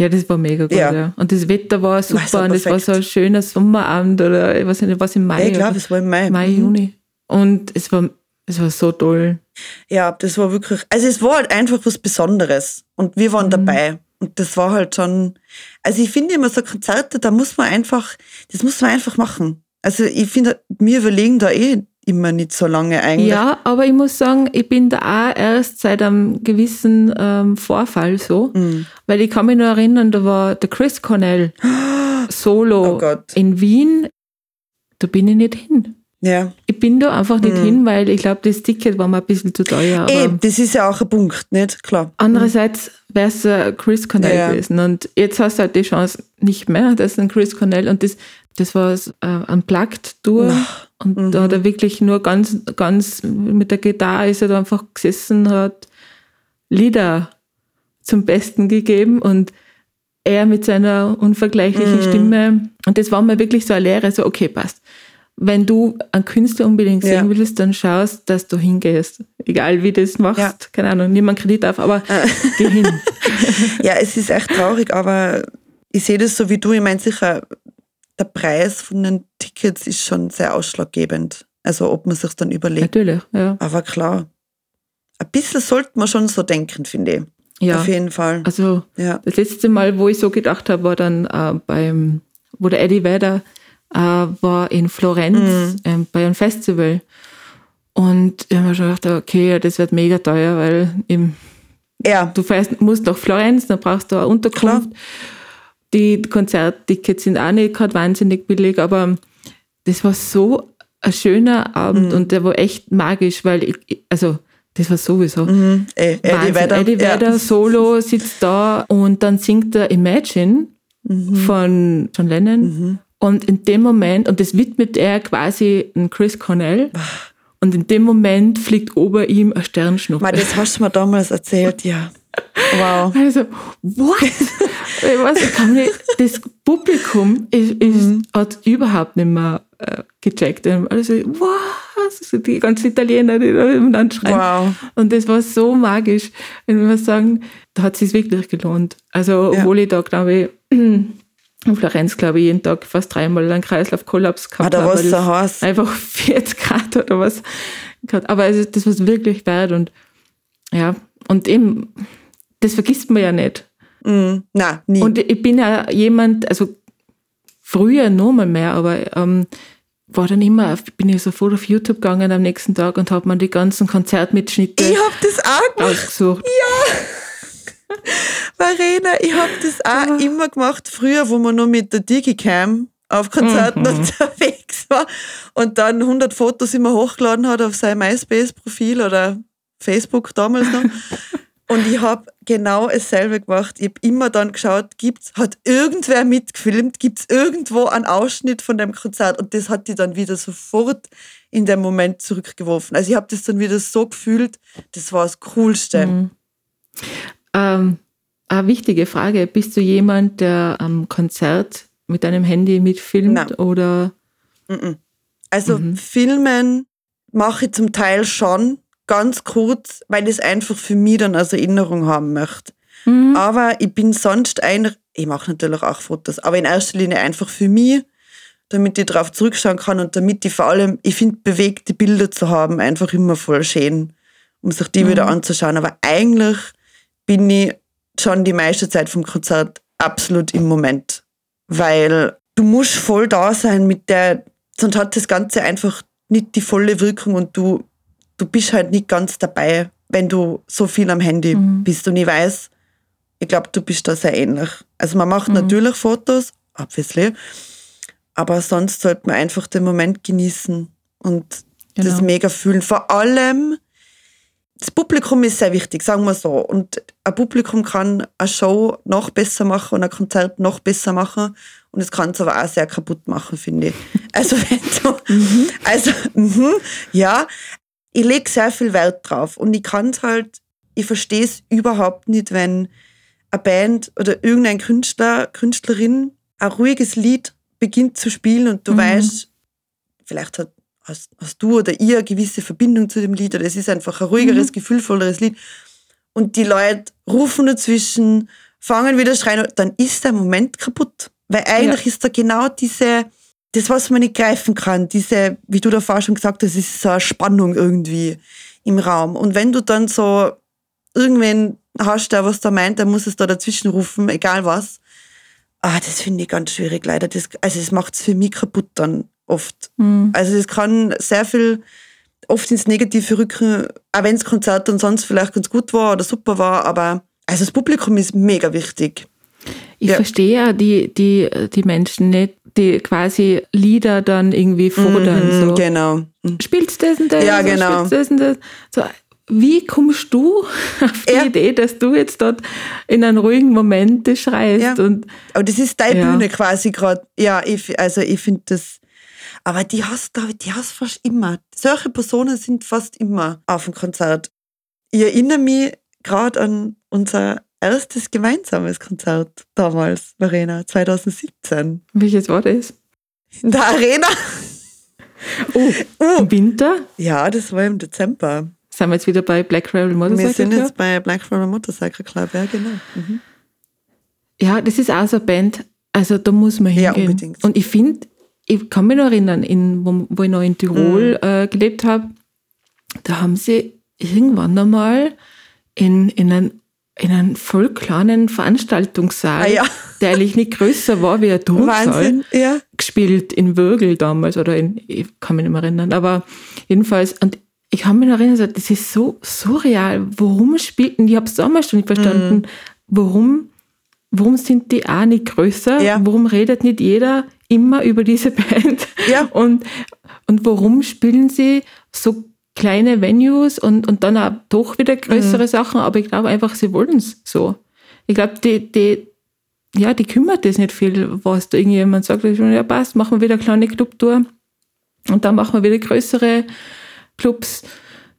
Ja, das war mega gut,
Ja.
ja. Und das Wetter war super
so
und es war so ein schöner Sommerabend oder ich weiß nicht, was im Mai.
Ich glaube, es war im Mai.
Mai,
Mhm.
Juni. Und es war, es war so toll.
Ja, das war wirklich, also es war halt einfach was Besonderes und wir waren dabei. Und das war halt schon, also ich finde immer so Konzerte, da muss man einfach, das muss man einfach machen. Also ich finde, wir überlegen da eh immer nicht so lange eigentlich.
Ja, aber ich muss sagen, ich bin da auch erst seit einem gewissen ähm, Vorfall so,
Mhm.
weil ich kann mich nur erinnern, da war der Chris Cornell solo
Oh
in Wien, da bin ich nicht hin.
Ja.
Ich bin da einfach nicht hin, weil ich glaube, das Ticket war mir ein bisschen zu teuer.
Eben, das ist ja auch ein Punkt, nicht? Klar.
andererseits wäre es ein Chris Cornell
Ja.
gewesen. Und jetzt hast du halt die Chance nicht mehr, das ist ein Chris Cornell. Und das, das war äh, unplugged Tour. Und
Mhm.
da hat er wirklich nur ganz, ganz mit der Gitarre ist er da einfach gesessen, hat Lieder zum Besten gegeben und er mit seiner unvergleichlichen
Mhm.
Stimme. Und das war mir wirklich so eine Lehre, so, okay, passt. Wenn du einen Künstler unbedingt
Ja.
sehen willst, dann schaust, dass du hingehst. Egal wie du das machst.
Ja.
Keine Ahnung, nimm einen Kredit auf, aber geh hin.
Ja, es ist echt traurig, aber ich sehe das so wie du. Ich meine, sicher, der Preis von den Tickets ist schon sehr ausschlaggebend. Also, ob man sich dann überlegt.
Natürlich, ja.
Aber klar, ein bisschen sollte man schon so denken, finde ich.
ja.
Auf jeden Fall.
Also
Ja.
das letzte Mal, wo ich so gedacht habe, war dann äh, beim, wo der Eddie Vedder äh, war in Florenz
Mhm.
ähm, bei einem Festival. Und ich habe mir schon gedacht, okay, das wird mega teuer, weil im,
Ja.
Du fährst, musst nach Florenz, dann brauchst du eine Unterkunft. Die Konzerttickets sind auch nicht gerade wahnsinnig billig, aber das war so ein schöner Abend und der war echt magisch, weil ich, also das war sowieso.
Mhm. Ey, Eddie
Wahnsinn.
Vedder.
Eddie
ja.
Vedder solo sitzt da und dann singt er Imagine
Mhm.
von John Lennon. Und in dem Moment, und das widmet er quasi Chris Cornell. Und in dem Moment fliegt ober ihm ein Sternschnuppe.
Mal, das hast du mir damals erzählt, ja. Wow.
Also, what? ich weiß, ich kann nicht, das Publikum ist, ist,
Mhm.
hat überhaupt nicht mehr äh, gecheckt. Also, was? Also die ganzen Italiener, die da dann schreien.
Wow.
Und das war so magisch. Wenn wir sagen, da hat es sich wirklich gelohnt. Also,
Ja.
obwohl ich da, glaube ich, in Florenz, glaube ich, jeden Tag fast dreimal einen Kreislaufkollaps
Ah,
gehabt
da
habe,
war
weil
es so heiß.
einfach 40 Grad oder was. Aber also, das war wirklich wert und ja, und eben, das vergisst man ja nicht.
Mhm. Nein, nie.
Und ich bin ja jemand, also früher noch mal mehr, aber ähm, war dann immer, bin ich sofort auf YouTube gegangen am nächsten Tag und habe mir die ganzen Konzertmitschnitte
ich hab das auch gemacht,
ausgesucht.
Verena. Ich hab das auch immer gemacht, früher, wo man nur mit der Digicam auf Konzerten unterwegs war und dann 100 Fotos immer hochgeladen hat auf sein MySpace-Profil oder Facebook damals noch. Und ich habe genau dasselbe gemacht. Ich habe immer dann geschaut, gibt's, hat irgendwer mitgefilmt, gibt es irgendwo einen Ausschnitt von dem Konzert? Und das hat die dann wieder sofort in dem Moment zurückgeworfen. Also ich habe das dann wieder so gefühlt, das war das Coolste.
Ähm, eine wichtige Frage, bist du jemand, der am Konzert mit deinem Handy mitfilmt
Nein.
oder
Also Filmen mache ich zum Teil schon, ganz kurz, weil ich es einfach für mich dann als Erinnerung haben möchte. Aber ich bin sonst einer, ich mache natürlich auch Fotos, aber in erster Linie einfach für mich, damit ich darauf zurückschauen kann und damit ich vor allem, ich finde, bewegte Bilder zu haben, einfach immer voll schön, um sich die wieder anzuschauen. Aber eigentlich bin ich schon die meiste Zeit vom Konzert absolut im Moment, weil du musst voll da sein mit der, sonst hat das Ganze einfach nicht die volle Wirkung und du, du bist halt nicht ganz dabei, wenn du so viel am Handy bist. Und ich weiß, ich glaube, du bist da sehr ähnlich. Also man macht natürlich Fotos, obviously, aber sonst sollte man einfach den Moment genießen und das
Genau.
mega fühlen. Vor allem, das Publikum ist sehr wichtig, sagen wir so. Und ein Publikum kann eine Show noch besser machen und ein Konzert noch besser machen. Und es kann es aber auch sehr kaputt machen, finde ich. Also, wenn du, also, mhm, ja, ich lege sehr viel Wert drauf. Und ich kann es halt, ich verstehe es überhaupt nicht, wenn eine Band oder irgendein Künstler, Künstlerin ein ruhiges Lied beginnt zu spielen und du weißt, vielleicht hat, hast, hast du oder ihr eine gewisse Verbindung zu dem Lied oder es ist einfach ein ruhigeres, gefühlvolleres Lied und die Leute rufen dazwischen, fangen wieder schreien, dann ist der Moment kaputt. Weil eigentlich ist da genau diese, das, was man nicht greifen kann, diese, wie du davor schon gesagt hast, ist so eine Spannung irgendwie im Raum. Und wenn du dann so irgendwen hast, der was da meint, der muss es da dazwischen rufen, egal was. Ah, das finde ich ganz schwierig, leider. Das, also, es macht es für mich kaputt dann oft. Also, es kann sehr viel oft ins Negative rücken, auch wenn das Konzert dann sonst vielleicht ganz gut war oder super war, aber also das Publikum ist mega wichtig.
Ich
Ja.
verstehe ja die, die, die Menschen nicht, die quasi Lieder dann irgendwie fordern.
Mhm,
so.
Genau.
Spielst das und das?
Ja,
so,
genau.
Spielst das und das? So, wie kommst du auf die
Ja.
Idee, dass du jetzt dort in einem ruhigen Moment das schreist?
Ja.
Und
Aber das ist deine
Ja.
Bühne quasi gerade. Ja, ich, also ich finde das. Aber die hast du, die hast fast immer. Solche Personen sind fast immer auf dem Konzert. Ich erinnere mich gerade an unser erstes gemeinsames Konzert damals, Verena, 2017.
welches war das?
In der Arena.
Oh, im Winter?
Ja, das war im Dezember.
Sind wir jetzt wieder bei Black Rebel
Wir
Motorcycle
sind
Club?
jetzt bei Black Friday Motorcycle Club, ja, genau. Mhm.
Ja, das ist auch so eine Band, also da muss man
Ja,
hingehen.
unbedingt.
Und ich finde, ich kann mich noch erinnern, in, wo, wo ich noch in Tirol
Mhm.
äh, gelebt habe, da haben sie irgendwann einmal in, in einen, in einen voll kleinen Veranstaltungssaal,
Ah, ja.
der eigentlich nicht größer war wie ein Turnsaal,
ja.
gespielt in Würgel damals oder in, ich kann mich nicht mehr erinnern, aber jedenfalls, und ich kann mich noch erinnern, das ist so surreal. Warum spielten, ich habe es damals schon nicht verstanden, mhm. warum, warum sind die auch nicht größer? Ja. Warum redet nicht jeder immer über diese Band? Ja. Und, und warum spielen sie so kleine Venues und, und dann auch doch wieder größere mhm. Sachen? Aber ich glaube einfach, sie wollen es so. Ich glaube, die, die, ja, die kümmert es nicht viel, was da irgendjemand sagt, ja passt, machen wir wieder eine kleine Clubtour und dann machen wir wieder größere Clubs.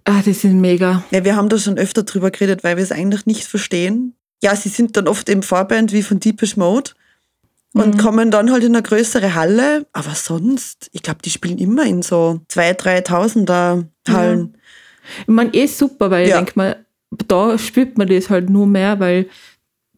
Ah, das ist mega.
Ja, wir haben da schon öfter drüber geredet, weil wir es eigentlich nicht verstehen. Ja, sie sind dann oft im Vorband wie von Deepish Mode und mhm. kommen dann halt in eine größere Halle. Aber sonst, ich glaube, die spielen immer in so 2.000, 3.000er Hallen. Ja.
Ich meine, eh super, weil ja. ich denke mal, da spürt man das halt nur mehr, weil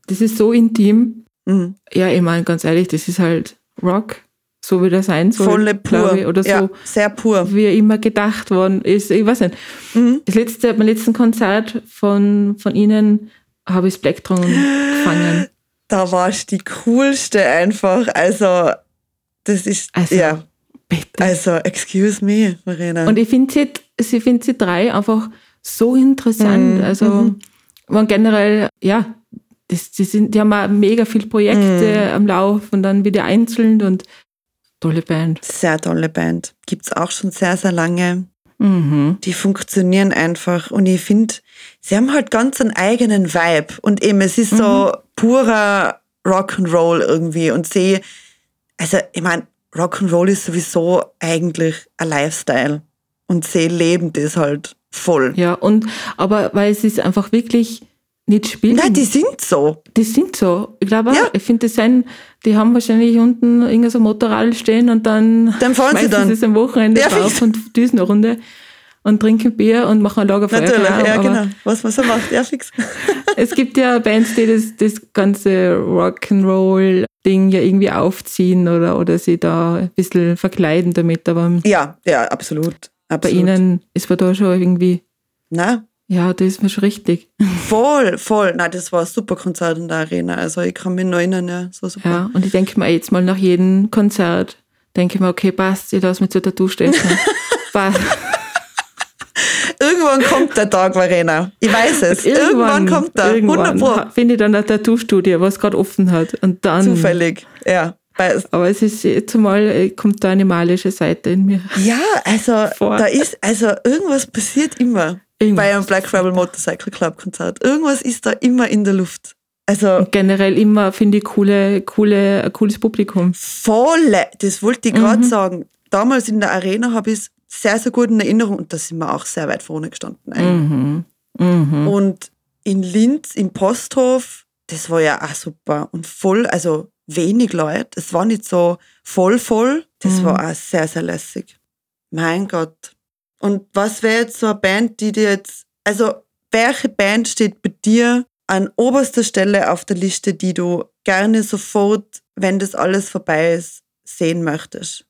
das ist so intim. Mhm. Ja, ich meine, ganz ehrlich, das ist halt Rock so wie das sein soll.
Volle pur.
Ich, oder so,
ja, sehr pur.
Wie immer gedacht worden ist. Ich weiß nicht. Mhm. Das letzte, mein letzten Konzert von, von Ihnen habe ich Spektrum gefangen.
Da warst du die coolste einfach. Also, das ist, also, ja. Bitte. Also, excuse me, Marina.
Und ich finde sie, sie, find sie drei einfach so interessant. Mhm. Also, mhm. man generell, ja, das, die, sind, die haben auch mega viele Projekte mhm. am Lauf und dann wieder einzeln und Tolle Band.
Sehr tolle Band. Gibt es auch schon sehr, sehr lange. Mhm. Die funktionieren einfach. Und ich finde, sie haben halt ganz einen eigenen Vibe. Und eben, es ist mhm. so purer Rock'n'Roll irgendwie. Und sie, also ich meine, Rock'n'Roll ist sowieso eigentlich ein Lifestyle. Und sie leben das halt voll.
Ja, und aber weil es ist einfach wirklich nicht spielen.
Nein, die sind so.
Die sind so. Ich glaube ja. ich finde, das sind, die haben wahrscheinlich unten irgendein so Motorrad stehen und dann,
dann fahren sie dann.
sie es am Wochenende ja, drauf und düsen eine Runde und trinken Bier und machen ein Lagerfeuer.
Natürlich, ja, genau. Was man so macht, ja, fix.
es gibt ja Bands, die das, das ganze Rock'n'Roll-Ding ja irgendwie aufziehen oder, oder sie da ein bisschen verkleiden damit, aber.
Ja, ja, absolut. absolut.
Bei ihnen ist man da schon irgendwie.
Na,
ja, das ist mir schon richtig.
Voll, voll. Nein, das war ein super Konzert in der Arena. Also ich kann mich noch erinnern, ja, so super.
Ja, und ich denke mir jetzt mal nach jedem Konzert, denke ich mir, okay, passt, ich lasse mich zur Tattoo stechen. passt.
Irgendwann kommt der Tag, Verena. Ich weiß es. Irgendwann, irgendwann kommt der.
Irgendwann finde ich dann eine Tattoo-Studio, was gerade offen hat. Und dann.
Zufällig, ja.
Aber es ist jetzt mal, äh, kommt da eine malische Seite in mir.
Ja, also vor. da ist, also irgendwas passiert immer. Irgendwas. bei einem Black Rebel Motorcycle Club Konzert. Irgendwas ist da immer in der Luft. Also
Und generell immer finde ich coole, coole, ein cooles Publikum.
Volle, das wollte ich gerade mhm. sagen. Damals in der Arena habe ich es sehr, sehr gut in Erinnerung und da sind wir auch sehr weit vorne gestanden. Mhm. Mhm. Und in Linz, im Posthof, das war ja auch super und voll, also wenig Leute. Es war nicht so voll, voll. Das mhm. war auch sehr, sehr lässig. Mein Gott, und was wäre jetzt so eine Band, die dir jetzt, also welche Band steht bei dir an oberster Stelle auf der Liste, die du gerne sofort, wenn das alles vorbei ist, sehen möchtest?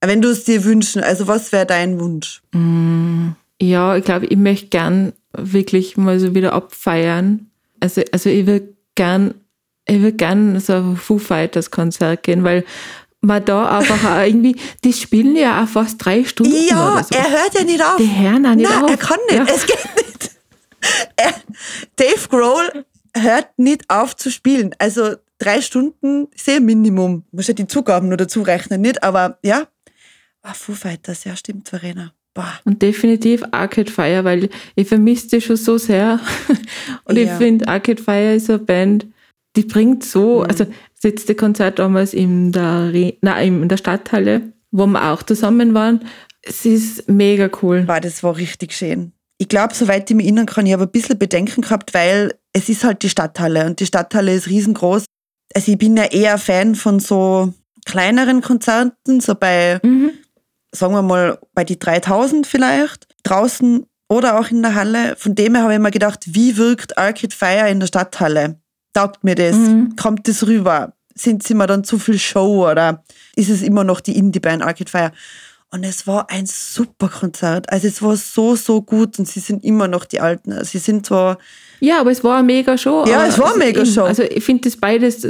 Wenn du es dir wünschen, also was wäre dein Wunsch?
Mm, ja, ich glaube, ich möchte gern wirklich mal so wieder abfeiern. Also, also ich will gern, ich will gern so ein Foo Fighters Konzert gehen, weil man da einfach irgendwie, die spielen ja auch fast drei Stunden.
Ja, so. er hört ja nicht auf.
Die hören auch nicht Nein, auf.
er kann nicht, ja. es geht nicht. Er, Dave Grohl hört nicht auf zu spielen. Also drei Stunden sehr Minimum. Muss ja die Zugaben nur dazu rechnen, nicht? Aber ja, oh, Foo Fighters, ja stimmt, Verena.
Boah. Und definitiv Arcade Fire, weil ich vermisse die schon so sehr. Und ja. ich finde, Arcade Fire ist eine Band, die bringt so, mhm. also letzte Konzert damals in der, nein, in der Stadthalle, wo wir auch zusammen waren. Es ist mega cool.
Wow, das war richtig schön. Ich glaube, soweit ich mich erinnern kann, ich habe ein bisschen Bedenken gehabt, weil es ist halt die Stadthalle und die Stadthalle ist riesengroß. Also ich bin ja eher Fan von so kleineren Konzerten, so bei, mhm. sagen wir mal, bei die 3000 vielleicht, draußen oder auch in der Halle. Von dem her habe ich mir gedacht, wie wirkt Arcade Fire in der Stadthalle? Taugt mir das? Mhm. Kommt das rüber? Sind sie mir dann zu viel Show oder ist es immer noch die Indie-Band Arcade Fire? Und es war ein super Konzert. Also es war so, so gut und sie sind immer noch die Alten. Sie sind zwar...
Ja, aber es war eine mega Show.
Ja, es war
also
eine mega Show.
Also ich finde das beides,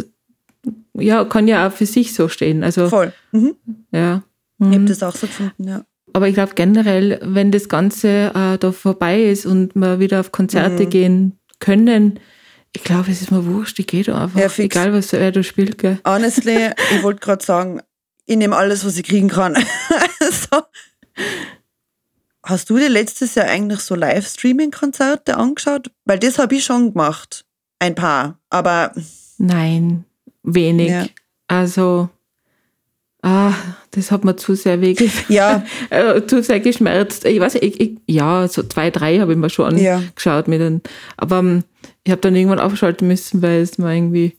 ja, kann ja auch für sich so stehen. Also,
Voll. Mhm.
Ja.
Mhm. Ich habe das auch so gefunden, ja.
aber ich glaube generell, wenn das Ganze äh, da vorbei ist und wir wieder auf Konzerte mhm. gehen können, ich glaube, es ist mir wurscht, ich gehe da einfach. Ja, egal, was wer da spielt. Gell.
Honestly, ich wollte gerade sagen, ich nehme alles, was ich kriegen kann. so. Hast du dir letztes Jahr eigentlich so Livestreaming-Konzerte angeschaut? Weil das habe ich schon gemacht. Ein paar, aber.
Nein, wenig. Ja. Also, ah, das hat mir zu sehr weh
Ja.
Äh, zu sehr geschmerzt. Ich weiß ich, ich, ja, so zwei, drei habe ich mir schon ja. angeschaut mit den, aber ähm, ich habe dann irgendwann aufschalten müssen, weil es mir irgendwie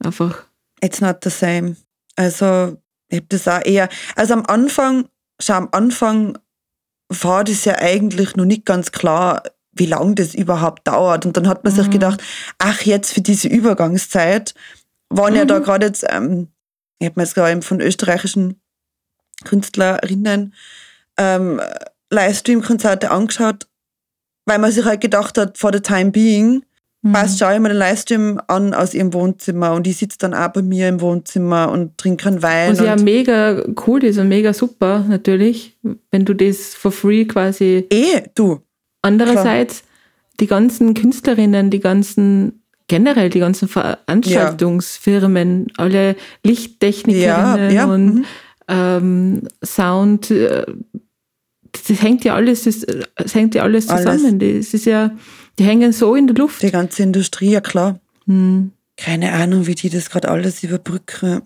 einfach.
It's not the same. Also, ich habe das auch eher, also am Anfang, schon am Anfang war das ja eigentlich noch nicht ganz klar, wie lange das überhaupt dauert. Und dann hat man mhm. sich gedacht, ach, jetzt für diese Übergangszeit waren mhm. ja da mhm. gerade jetzt, ähm, ich habe mir jetzt gerade von österreichischen Künstlerinnen ähm, Livestream-Konzerte angeschaut, weil man sich halt gedacht hat, for the time being. Passt, schaue ich mir den Livestream an aus ihrem Wohnzimmer und ich sitze dann auch bei mir im Wohnzimmer und trinke einen Wein.
Was ja mega cool ist und mega super natürlich, wenn du das for free quasi.
Eh, du.
Andererseits, Klar. die ganzen Künstlerinnen, die ganzen generell die ganzen Veranstaltungsfirmen, ja. alle Lichttechnikerinnen ja, ja. und mhm. ähm, Sound, äh, das hängt ja alles, das, das hängt ja alles zusammen. Alles. Das ist ja die hängen so in der Luft.
Die ganze Industrie, ja klar. Hm. Keine Ahnung, wie die das gerade alles überbrücken.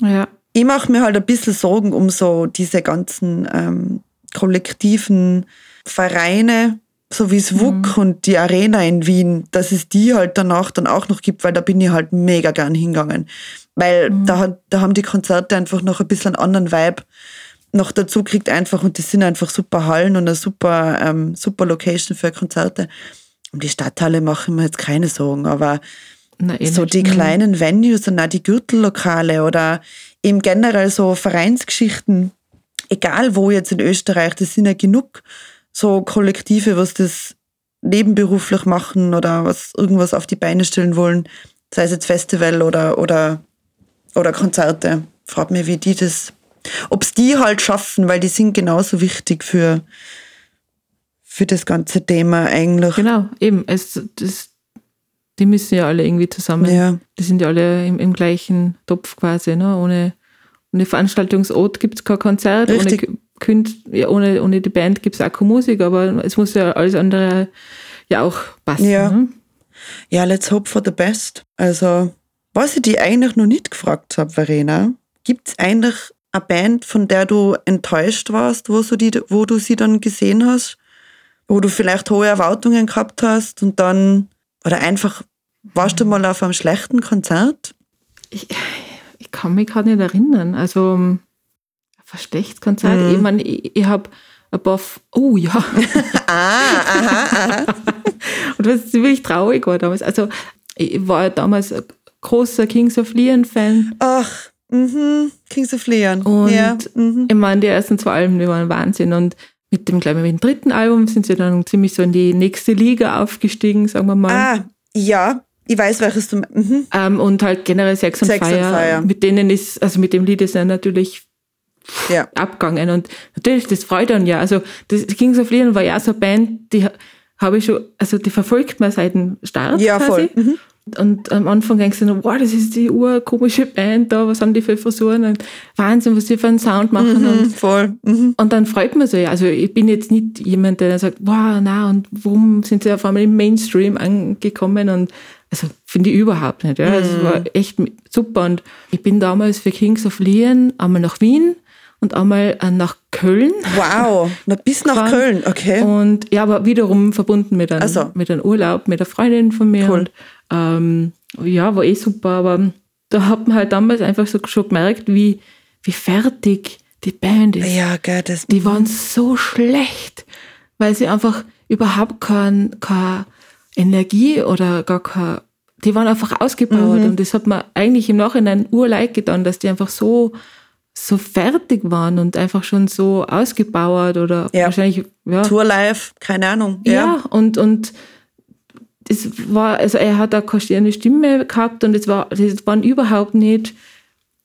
Ja.
Ich mache mir halt ein bisschen Sorgen um so diese ganzen ähm, kollektiven Vereine, so wie es WUK mhm. und die Arena in Wien, dass es die halt danach dann auch noch gibt, weil da bin ich halt mega gern hingegangen. Weil mhm. da, da haben die Konzerte einfach noch ein bisschen einen anderen Vibe noch dazu kriegt einfach und das sind einfach super Hallen und eine super, ähm, super Location für Konzerte. Um die Stadthalle mache ich mir jetzt keine Sorgen, aber Na, eh so die kleinen Venues und auch die Gürtellokale oder eben generell so Vereinsgeschichten, egal wo jetzt in Österreich, das sind ja genug so Kollektive, was das nebenberuflich machen oder was irgendwas auf die Beine stellen wollen, sei es jetzt Festival oder, oder, oder Konzerte. Fragt mich, wie die das, ob es die halt schaffen, weil die sind genauso wichtig für, für das ganze Thema eigentlich.
Genau, eben. Es, das, die müssen ja alle irgendwie zusammen. Ja. Die sind ja alle im, im gleichen Topf quasi. Ne? Ohne, ohne Veranstaltungsort gibt es kein Konzert. Richtig. Ohne, Künst, ja, ohne, ohne die Band gibt es auch keine Musik, aber es muss ja alles andere ja auch passen.
Ja.
Ne?
ja, let's hope for the best. Also, was ich dich eigentlich noch nicht gefragt habe, Verena, gibt es eigentlich eine Band, von der du enttäuscht warst, wo, so die, wo du sie dann gesehen hast? Wo du vielleicht hohe Erwartungen gehabt hast und dann, oder einfach, warst du mal auf einem schlechten Konzert?
Ich, ich kann mich gerade nicht erinnern. Also, ein schlechtes Konzert. Mhm. Ich meine, ich, ich habe ein paar, oh ja.
ah, aha, aha.
und was wirklich traurig war damals. Also, ich war damals ein großer Kings of Leon-Fan.
Ach, mhm. Kings of Leon.
Und ja, mhm. ich meine, die ersten zwei Alben, die waren Wahnsinn. Und mit dem, glaube ich, mit dem dritten Album sind sie dann ziemlich so in die nächste Liga aufgestiegen, sagen wir mal.
Ah, ja, ich weiß, welches du
mhm. ähm, Und halt generell Sex and,
Sex
Fire,
and Fire.
Mit denen ist, also mit dem Lied ist er natürlich ja. abgegangen. Und natürlich, das freut dann ja. Also das Kings of Leon war ja so eine Band, die habe ich schon, also die verfolgt man seit dem Start.
Ja, quasi. voll. Mhm.
Und am Anfang denkst du nur, wow, das ist die urkomische Band da, was haben die für Frisuren und Wahnsinn, was die für einen Sound machen.
Mhm,
und,
voll. Mhm.
und dann freut man sich. Also ich bin jetzt nicht jemand, der sagt, wow, na, und warum sind sie auf einmal im Mainstream angekommen? Und also finde ich überhaupt nicht. Ja. Also, es war echt super. Und ich bin damals für Kings of Leon einmal nach Wien und einmal äh, nach Köln.
Wow, bis nach Köln, okay.
Und ja, aber wiederum verbunden mit einem,
also.
mit einem Urlaub mit einer Freundin von mir.
Cool.
Und ähm, ja, war eh super, aber da hat man halt damals einfach so schon gemerkt, wie, wie fertig die Band ist.
Ja, geil, das
die waren so schlecht, weil sie einfach überhaupt keine, keine Energie oder gar keine, die waren einfach ausgebaut mhm. und das hat man eigentlich im Nachhinein urleid getan, dass die einfach so so fertig waren und einfach schon so ausgebaut oder
ja.
wahrscheinlich
ja. Tour live, keine Ahnung.
Ja, ja und und das war, also er hat auch keine Stimme gehabt und es war, das waren überhaupt nicht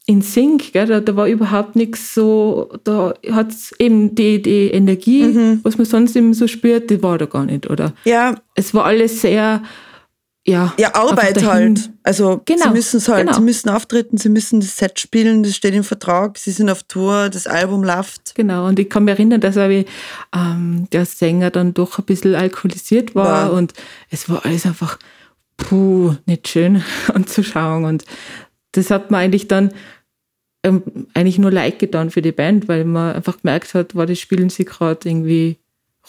in Sync, gell? Da, da war überhaupt nichts so, da hat es eben die, die Energie,
Mhm.
was man sonst immer so spürt, die war da gar nicht, oder?
Ja,
Es war alles sehr, ja.
ja, Arbeit halt. Also
Genau,
sie müssen es halt,
genau.
sie müssen auftreten, sie müssen das Set spielen, das steht im Vertrag, sie sind auf Tour, das Album läuft.
Genau, und ich kann mich erinnern, dass wie, ähm, der Sänger dann doch ein bisschen alkoholisiert war
Wow.
und es war alles einfach, puh, nicht schön anzuschauen. Und das hat man eigentlich dann ähm, eigentlich nur leid getan für die Band, weil man einfach gemerkt hat, war das spielen sie gerade irgendwie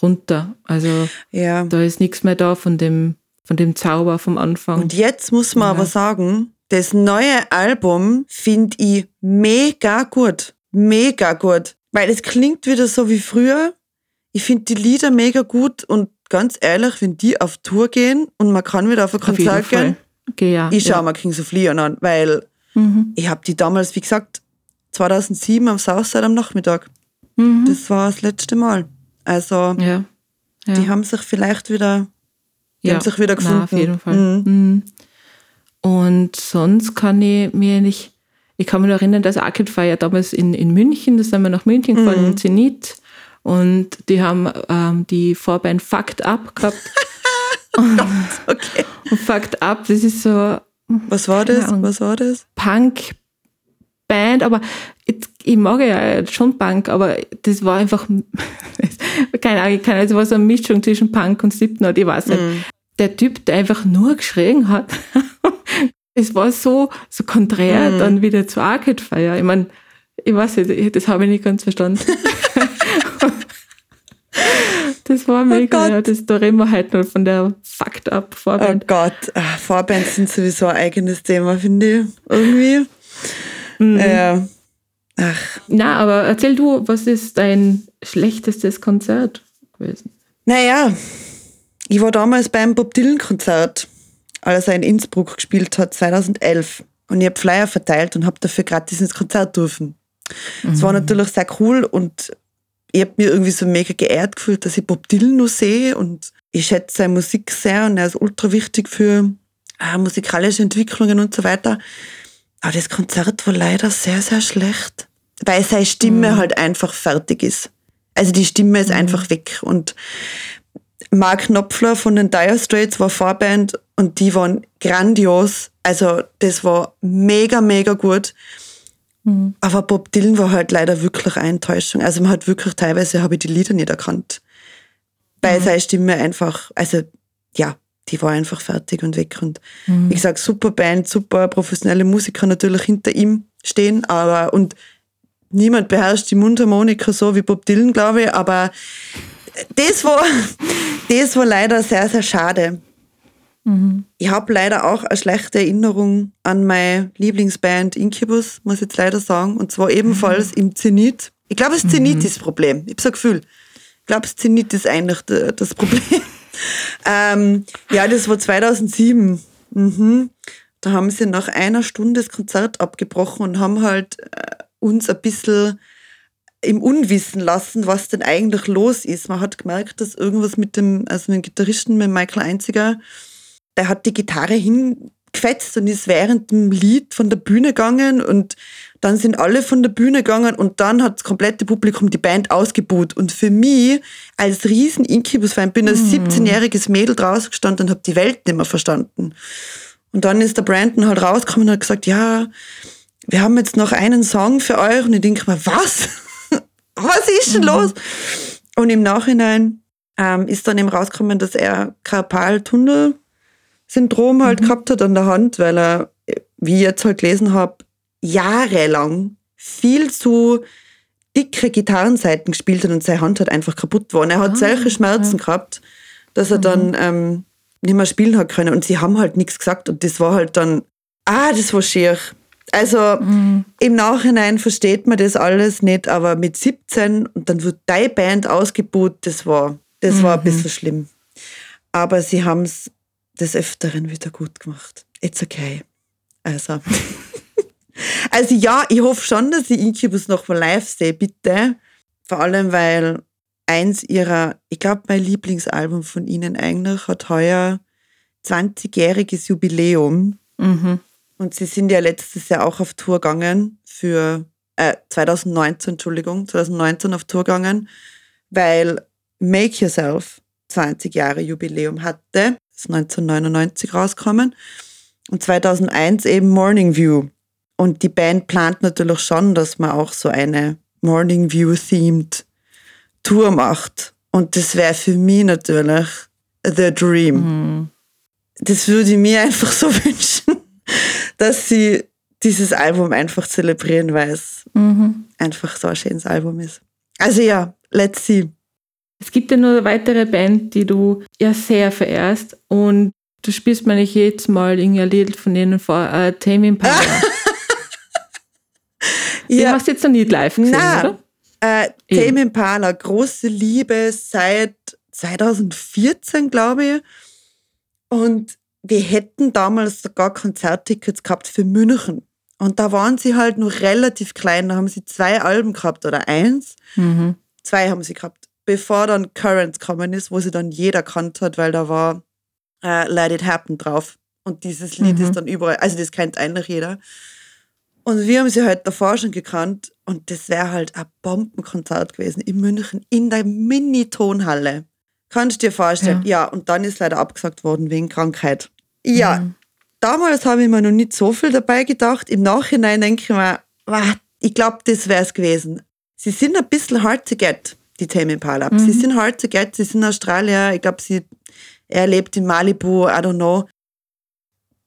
runter. Also
Ja.
da ist nichts mehr da von dem, von dem Zauber vom Anfang.
Und jetzt muss man
Ja.
aber sagen, das neue Album finde ich mega gut. Mega gut. Weil es klingt wieder so wie früher. Ich finde die Lieder mega gut und ganz ehrlich, wenn die auf Tour gehen und man kann wieder auf ein Konzert gehen.
Okay, ja,
ich schaue
ja.
mir Kings of Leon an, weil
Mhm.
ich habe die damals, wie gesagt, 2007 am Southside am Nachmittag.
Mhm.
Das war das letzte Mal. Also
ja.
die haben sich vielleicht wieder, die haben sich wieder gefunden.
Na, auf jeden Fall.
Mhm.
Mhm. Und sonst kann ich mir nicht, ich kann mich noch erinnern, dass Arcade Fire damals in, in München, da sind wir nach München gefahren,
Mhm.
in Zenit. Und die haben ähm, die Vorband Fucked Up gehabt.
Okay.
Und Fucked Up, das ist so
Was war das?
Ahnung.
Was war das?
Punk-Band, aber jetzt, ich mag ja schon Punk, aber das war einfach, keine Ahnung, keine es war so eine Mischung zwischen Punk und Slipknot, ich weiß nicht.
Mhm.
Der Typ, der einfach nur geschrien hat, es war so, so konträr
Mhm.
dann wieder zu Arcade Fire. Ich meine, ich weiß nicht, das habe ich nicht ganz verstanden. das war mega,
Oh
ja, das, da reden wir heute noch von der Fucked Up
Oh
Vorband.
Gott, ah, Vorbands sind sowieso ein eigenes Thema, finde ich. Irgendwie.
Mhm.
Ja. Ach.
Na, aber erzähl du, was ist dein schlechtestes Konzert gewesen?
Naja, ich war damals beim Bob Dylan-Konzert, als er in Innsbruck gespielt hat, 2011. Und ich habe Flyer verteilt und habe dafür gratis ins Konzert dürfen. Es war natürlich sehr cool und ich habe mir irgendwie so mega geehrt gefühlt, dass ich Bob Dylan noch sehe und ich schätze seine Musik sehr und er ist ultra wichtig für äh, musikalische Entwicklungen und so weiter. Aber das Konzert war leider sehr, sehr schlecht, weil seine Stimme halt einfach fertig ist. Also die Stimme ist einfach weg und Mark Knopfler von den Dire Straits war Vorband und die waren grandios. Also das war mega, mega gut. Aber Bob Dylan war halt leider wirklich eine Enttäuschung. Also man hat wirklich teilweise habe ich die Lieder nicht erkannt. Weil seine Stimme einfach, also ja, die war einfach fertig und weg. Und wie gesagt, super Band, super professionelle Musiker natürlich hinter ihm stehen, aber und niemand beherrscht die Mundharmonika so wie Bob Dylan, glaube ich, aber das war, das war leider sehr, sehr schade. Ich habe leider auch eine schlechte Erinnerung an meine Lieblingsband Incubus, muss ich jetzt leider sagen. Und zwar ebenfalls im Zenit. Ich glaube, das Zenit ist das Problem. Ich habe so ein Gefühl. Ich glaube, das Zenit ist eigentlich das Problem. Ähm, ja, das war 2007. Mhm. Da haben sie nach einer Stunde das Konzert abgebrochen und haben halt äh, uns ein bisschen im Unwissen lassen, was denn eigentlich los ist. Man hat gemerkt, dass irgendwas mit dem, also mit dem Gitarristen, mit Michael Einziger, der hat die Gitarre hingefetzt und ist während dem Lied von der Bühne gegangen und dann sind alle von der Bühne gegangen und dann hat das komplette Publikum die Band ausgebuht. Und für mich als riesen Incubus-Fan bin als 17-jähriges Mädel draußen gestanden und habe die Welt nicht mehr verstanden. Und dann ist der Brandon halt rausgekommen und hat gesagt, ja, wir haben jetzt noch einen Song für euch. Und ich denke mir, was? was ist denn los? Und im Nachhinein ähm, ist dann eben rausgekommen, dass er Karpaltunnel-Syndrom halt gehabt hat an der Hand, weil er, wie ich jetzt halt gelesen habe, jahrelang viel zu dicke Gitarrenseiten gespielt hat und seine Hand halt einfach kaputt war. Und er hat
Ah,
solche Schmerzen gehabt, dass er dann ähm, nicht mehr spielen hat können. Und sie haben halt nichts gesagt. Und das war halt dann, ah, das war schier. Also im Nachhinein versteht man das alles nicht, aber mit 17 und dann wird deine Band ausgebuht, das war, das war ein bisschen schlimm. Aber sie haben es des Öfteren wieder gut gemacht. It's okay. Also. also ja, ich hoffe schon, dass ich Incubus noch mal live sehe, bitte. Vor allem, weil eins ihrer, ich glaube, mein Lieblingsalbum von ihnen eigentlich hat heuer 20-jähriges Jubiläum.
Mhm.
Und sie sind ja letztes Jahr auch auf Tour gegangen für, äh, 2019, Entschuldigung, 2019 auf Tour gegangen, weil Make Yourself 20 Jahre Jubiläum hatte. Das ist 1999 rausgekommen. Und 2001 eben Morning View. Und die Band plant natürlich schon, dass man auch so eine Morning View-themed Tour macht. Und das wäre für mich natürlich the dream. Mhm. Das würde ich mir einfach so wünschen, dass sie dieses Album einfach zelebrieren, weil es mhm. einfach so ein schönes Album ist. Also ja, let's see.
Es gibt ja nur eine weitere Band, die du ja sehr verehrst und du spielst mir nicht jedes Mal irgendein Lied von denen vor, äh, Tame Impala. ja. Den hast du jetzt noch nie live gesehen, Nein. oder?
Äh, Tame Impala, große Liebe seit 2014, glaube ich. Und wir hätten damals sogar Konzerttickets gehabt für München. Und da waren sie halt noch relativ klein. Da haben sie zwei Alben gehabt oder eins. Mhm. Zwei haben sie gehabt. Bevor dann Currents gekommen ist, wo sie dann jeder kannt hat, weil da war äh, Let It Happen drauf. Und dieses Lied mhm. ist dann überall, also das kennt eigentlich jeder. Und wir haben sie halt davor schon gekannt und das wäre halt ein Bombenkonzert gewesen in München in der Mini-Tonhalle. Kannst du dir vorstellen? Ja. ja. und dann ist leider abgesagt worden wegen Krankheit. Ja, mhm. damals habe ich mir noch nicht so viel dabei gedacht. Im Nachhinein denke ich mir, ich glaube, das wäre es gewesen. Sie sind ein bisschen hard to get, die Tame Impala. Mhm. Sie sind hard to get, sie sind Australier. Ich glaube, sie er lebt in Malibu, I don't know.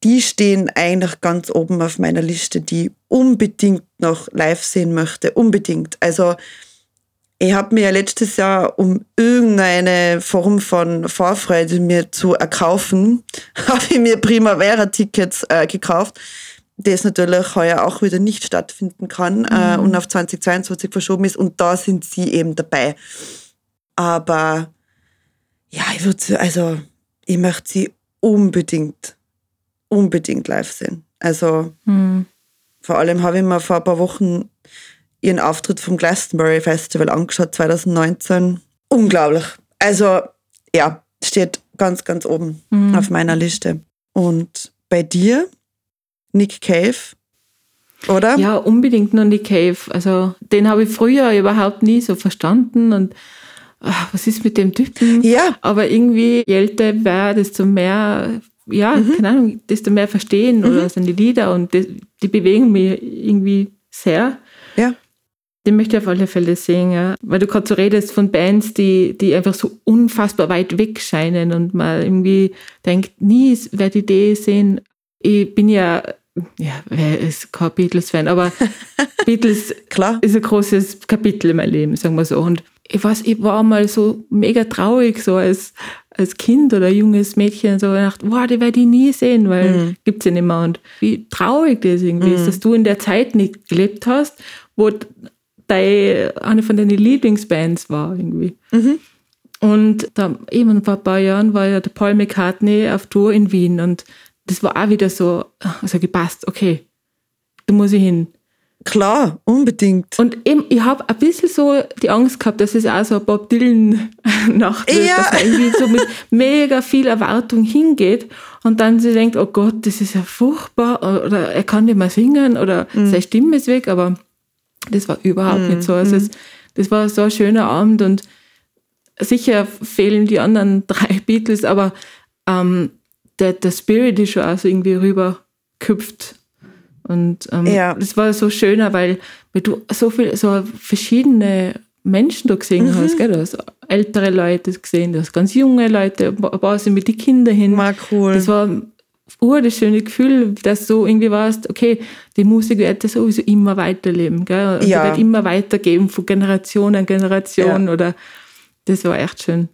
Die stehen eigentlich ganz oben auf meiner Liste, die unbedingt noch live sehen möchte. Unbedingt. Also, ich habe mir letztes Jahr, um irgendeine Form von Vorfreude mir zu erkaufen, habe ich mir Primavera-Tickets äh, gekauft, das natürlich heuer auch wieder nicht stattfinden kann äh, mhm. und auf 2022 verschoben ist. Und da sind sie eben dabei. Aber ja, ich würde, also ich möchte sie unbedingt, unbedingt live sehen. Also mhm. vor allem habe ich mir vor ein paar Wochen ihren Auftritt vom Glastonbury Festival angeschaut, 2019. Unglaublich. Also ja, steht ganz, ganz oben mhm. auf meiner Liste. Und bei dir, Nick Cave, oder?
Ja, unbedingt nur Nick Cave. Also den habe ich früher überhaupt nie so verstanden und ach, was ist mit dem Typen?
Ja.
Aber irgendwie, je älter ich desto mehr, ja, mhm. keine Ahnung, desto mehr verstehen mhm. oder sind die Lieder und die, die, bewegen mich irgendwie sehr.
Ja.
Den möchte ich auf alle Fälle sehen, ja. Weil du gerade so redest von Bands, die, die einfach so unfassbar weit weg scheinen und man irgendwie denkt, nie werde ich die sehen. Ich bin ja ja, wer ist kein Beatles-Fan, aber Beatles
Klar.
ist ein großes Kapitel in meinem Leben, sagen wir so. Und ich weiß, ich war mal so mega traurig, so als, als Kind oder junges Mädchen, so gedacht, wow, die werde ich nie sehen, weil mhm. gibt's ja nicht mehr. Und wie traurig das irgendwie mhm. ist, dass du in der Zeit nicht gelebt hast, wo deine, eine von deinen Lieblingsbands war irgendwie. Mhm. Und da, eben vor ein paar Jahren war ja der Paul McCartney auf Tour in Wien und das war auch wieder so, also gepasst, okay, da muss ich hin.
Klar, unbedingt.
Und eben, ich habe ein bisschen so die Angst gehabt, dass es auch so ein Bob Dylan-Nacht wird, ja. dass man irgendwie so mit mega viel Erwartung hingeht und dann sie denkt, oh Gott, das ist ja furchtbar oder er kann nicht mehr singen oder mhm. seine Stimme ist weg, aber das war überhaupt mhm. nicht so. Also es, das war so ein schöner Abend und sicher fehlen die anderen drei Beatles, aber ähm, der, der Spirit ist schon auch so irgendwie rüberküpft und ähm, ja. das war so schöner, weil, du so viel, so verschiedene Menschen da gesehen mhm. hast, gell? Du hast ältere Leute gesehen, du hast ganz junge Leute, ein paar sind mit den Kindern hin.
War cool.
Das war ur das schöne Gefühl, dass du irgendwie warst, okay, die Musik wird sowieso immer weiterleben, gell? Und ja. Die wird immer weitergeben von Generation an Generation ja. oder das war echt schön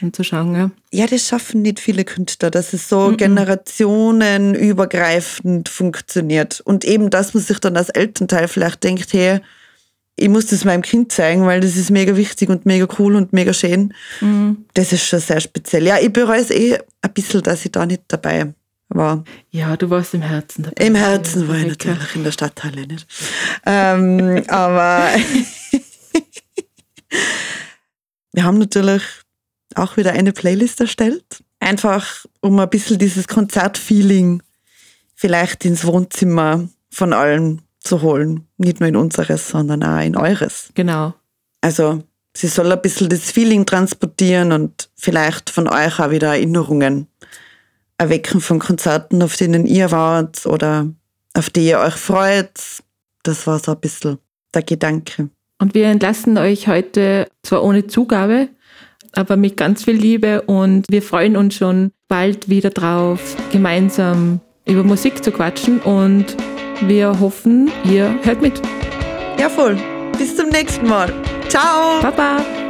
anzuschauen. Ja.
ja, das schaffen nicht viele Künstler, dass es so mhm. generationenübergreifend funktioniert. Und eben, dass man sich dann als Elternteil vielleicht denkt, hey, ich muss das meinem Kind zeigen, weil das ist mega wichtig und mega cool und mega schön. Mhm. Das ist schon sehr speziell. Ja, ich bereue es eh ein bisschen, dass ich da nicht dabei war.
Ja, du warst im Herzen
dabei. Im Herzen ja, war ich natürlich, in der Stadthalle nicht. ähm, aber Wir haben natürlich auch wieder eine Playlist erstellt, einfach um ein bisschen dieses Konzertfeeling vielleicht ins Wohnzimmer von allen zu holen. Nicht nur in unseres, sondern auch in eures.
Genau.
Also sie soll ein bisschen das Feeling transportieren und vielleicht von euch auch wieder Erinnerungen erwecken von Konzerten, auf denen ihr wart oder auf die ihr euch freut. Das war so ein bisschen der Gedanke.
Und wir entlassen euch heute zwar ohne Zugabe, aber mit ganz viel Liebe und wir freuen uns schon bald wieder drauf, gemeinsam über Musik zu quatschen und wir hoffen, ihr hört mit.
Ja, voll. Bis zum nächsten Mal. Ciao.
Baba.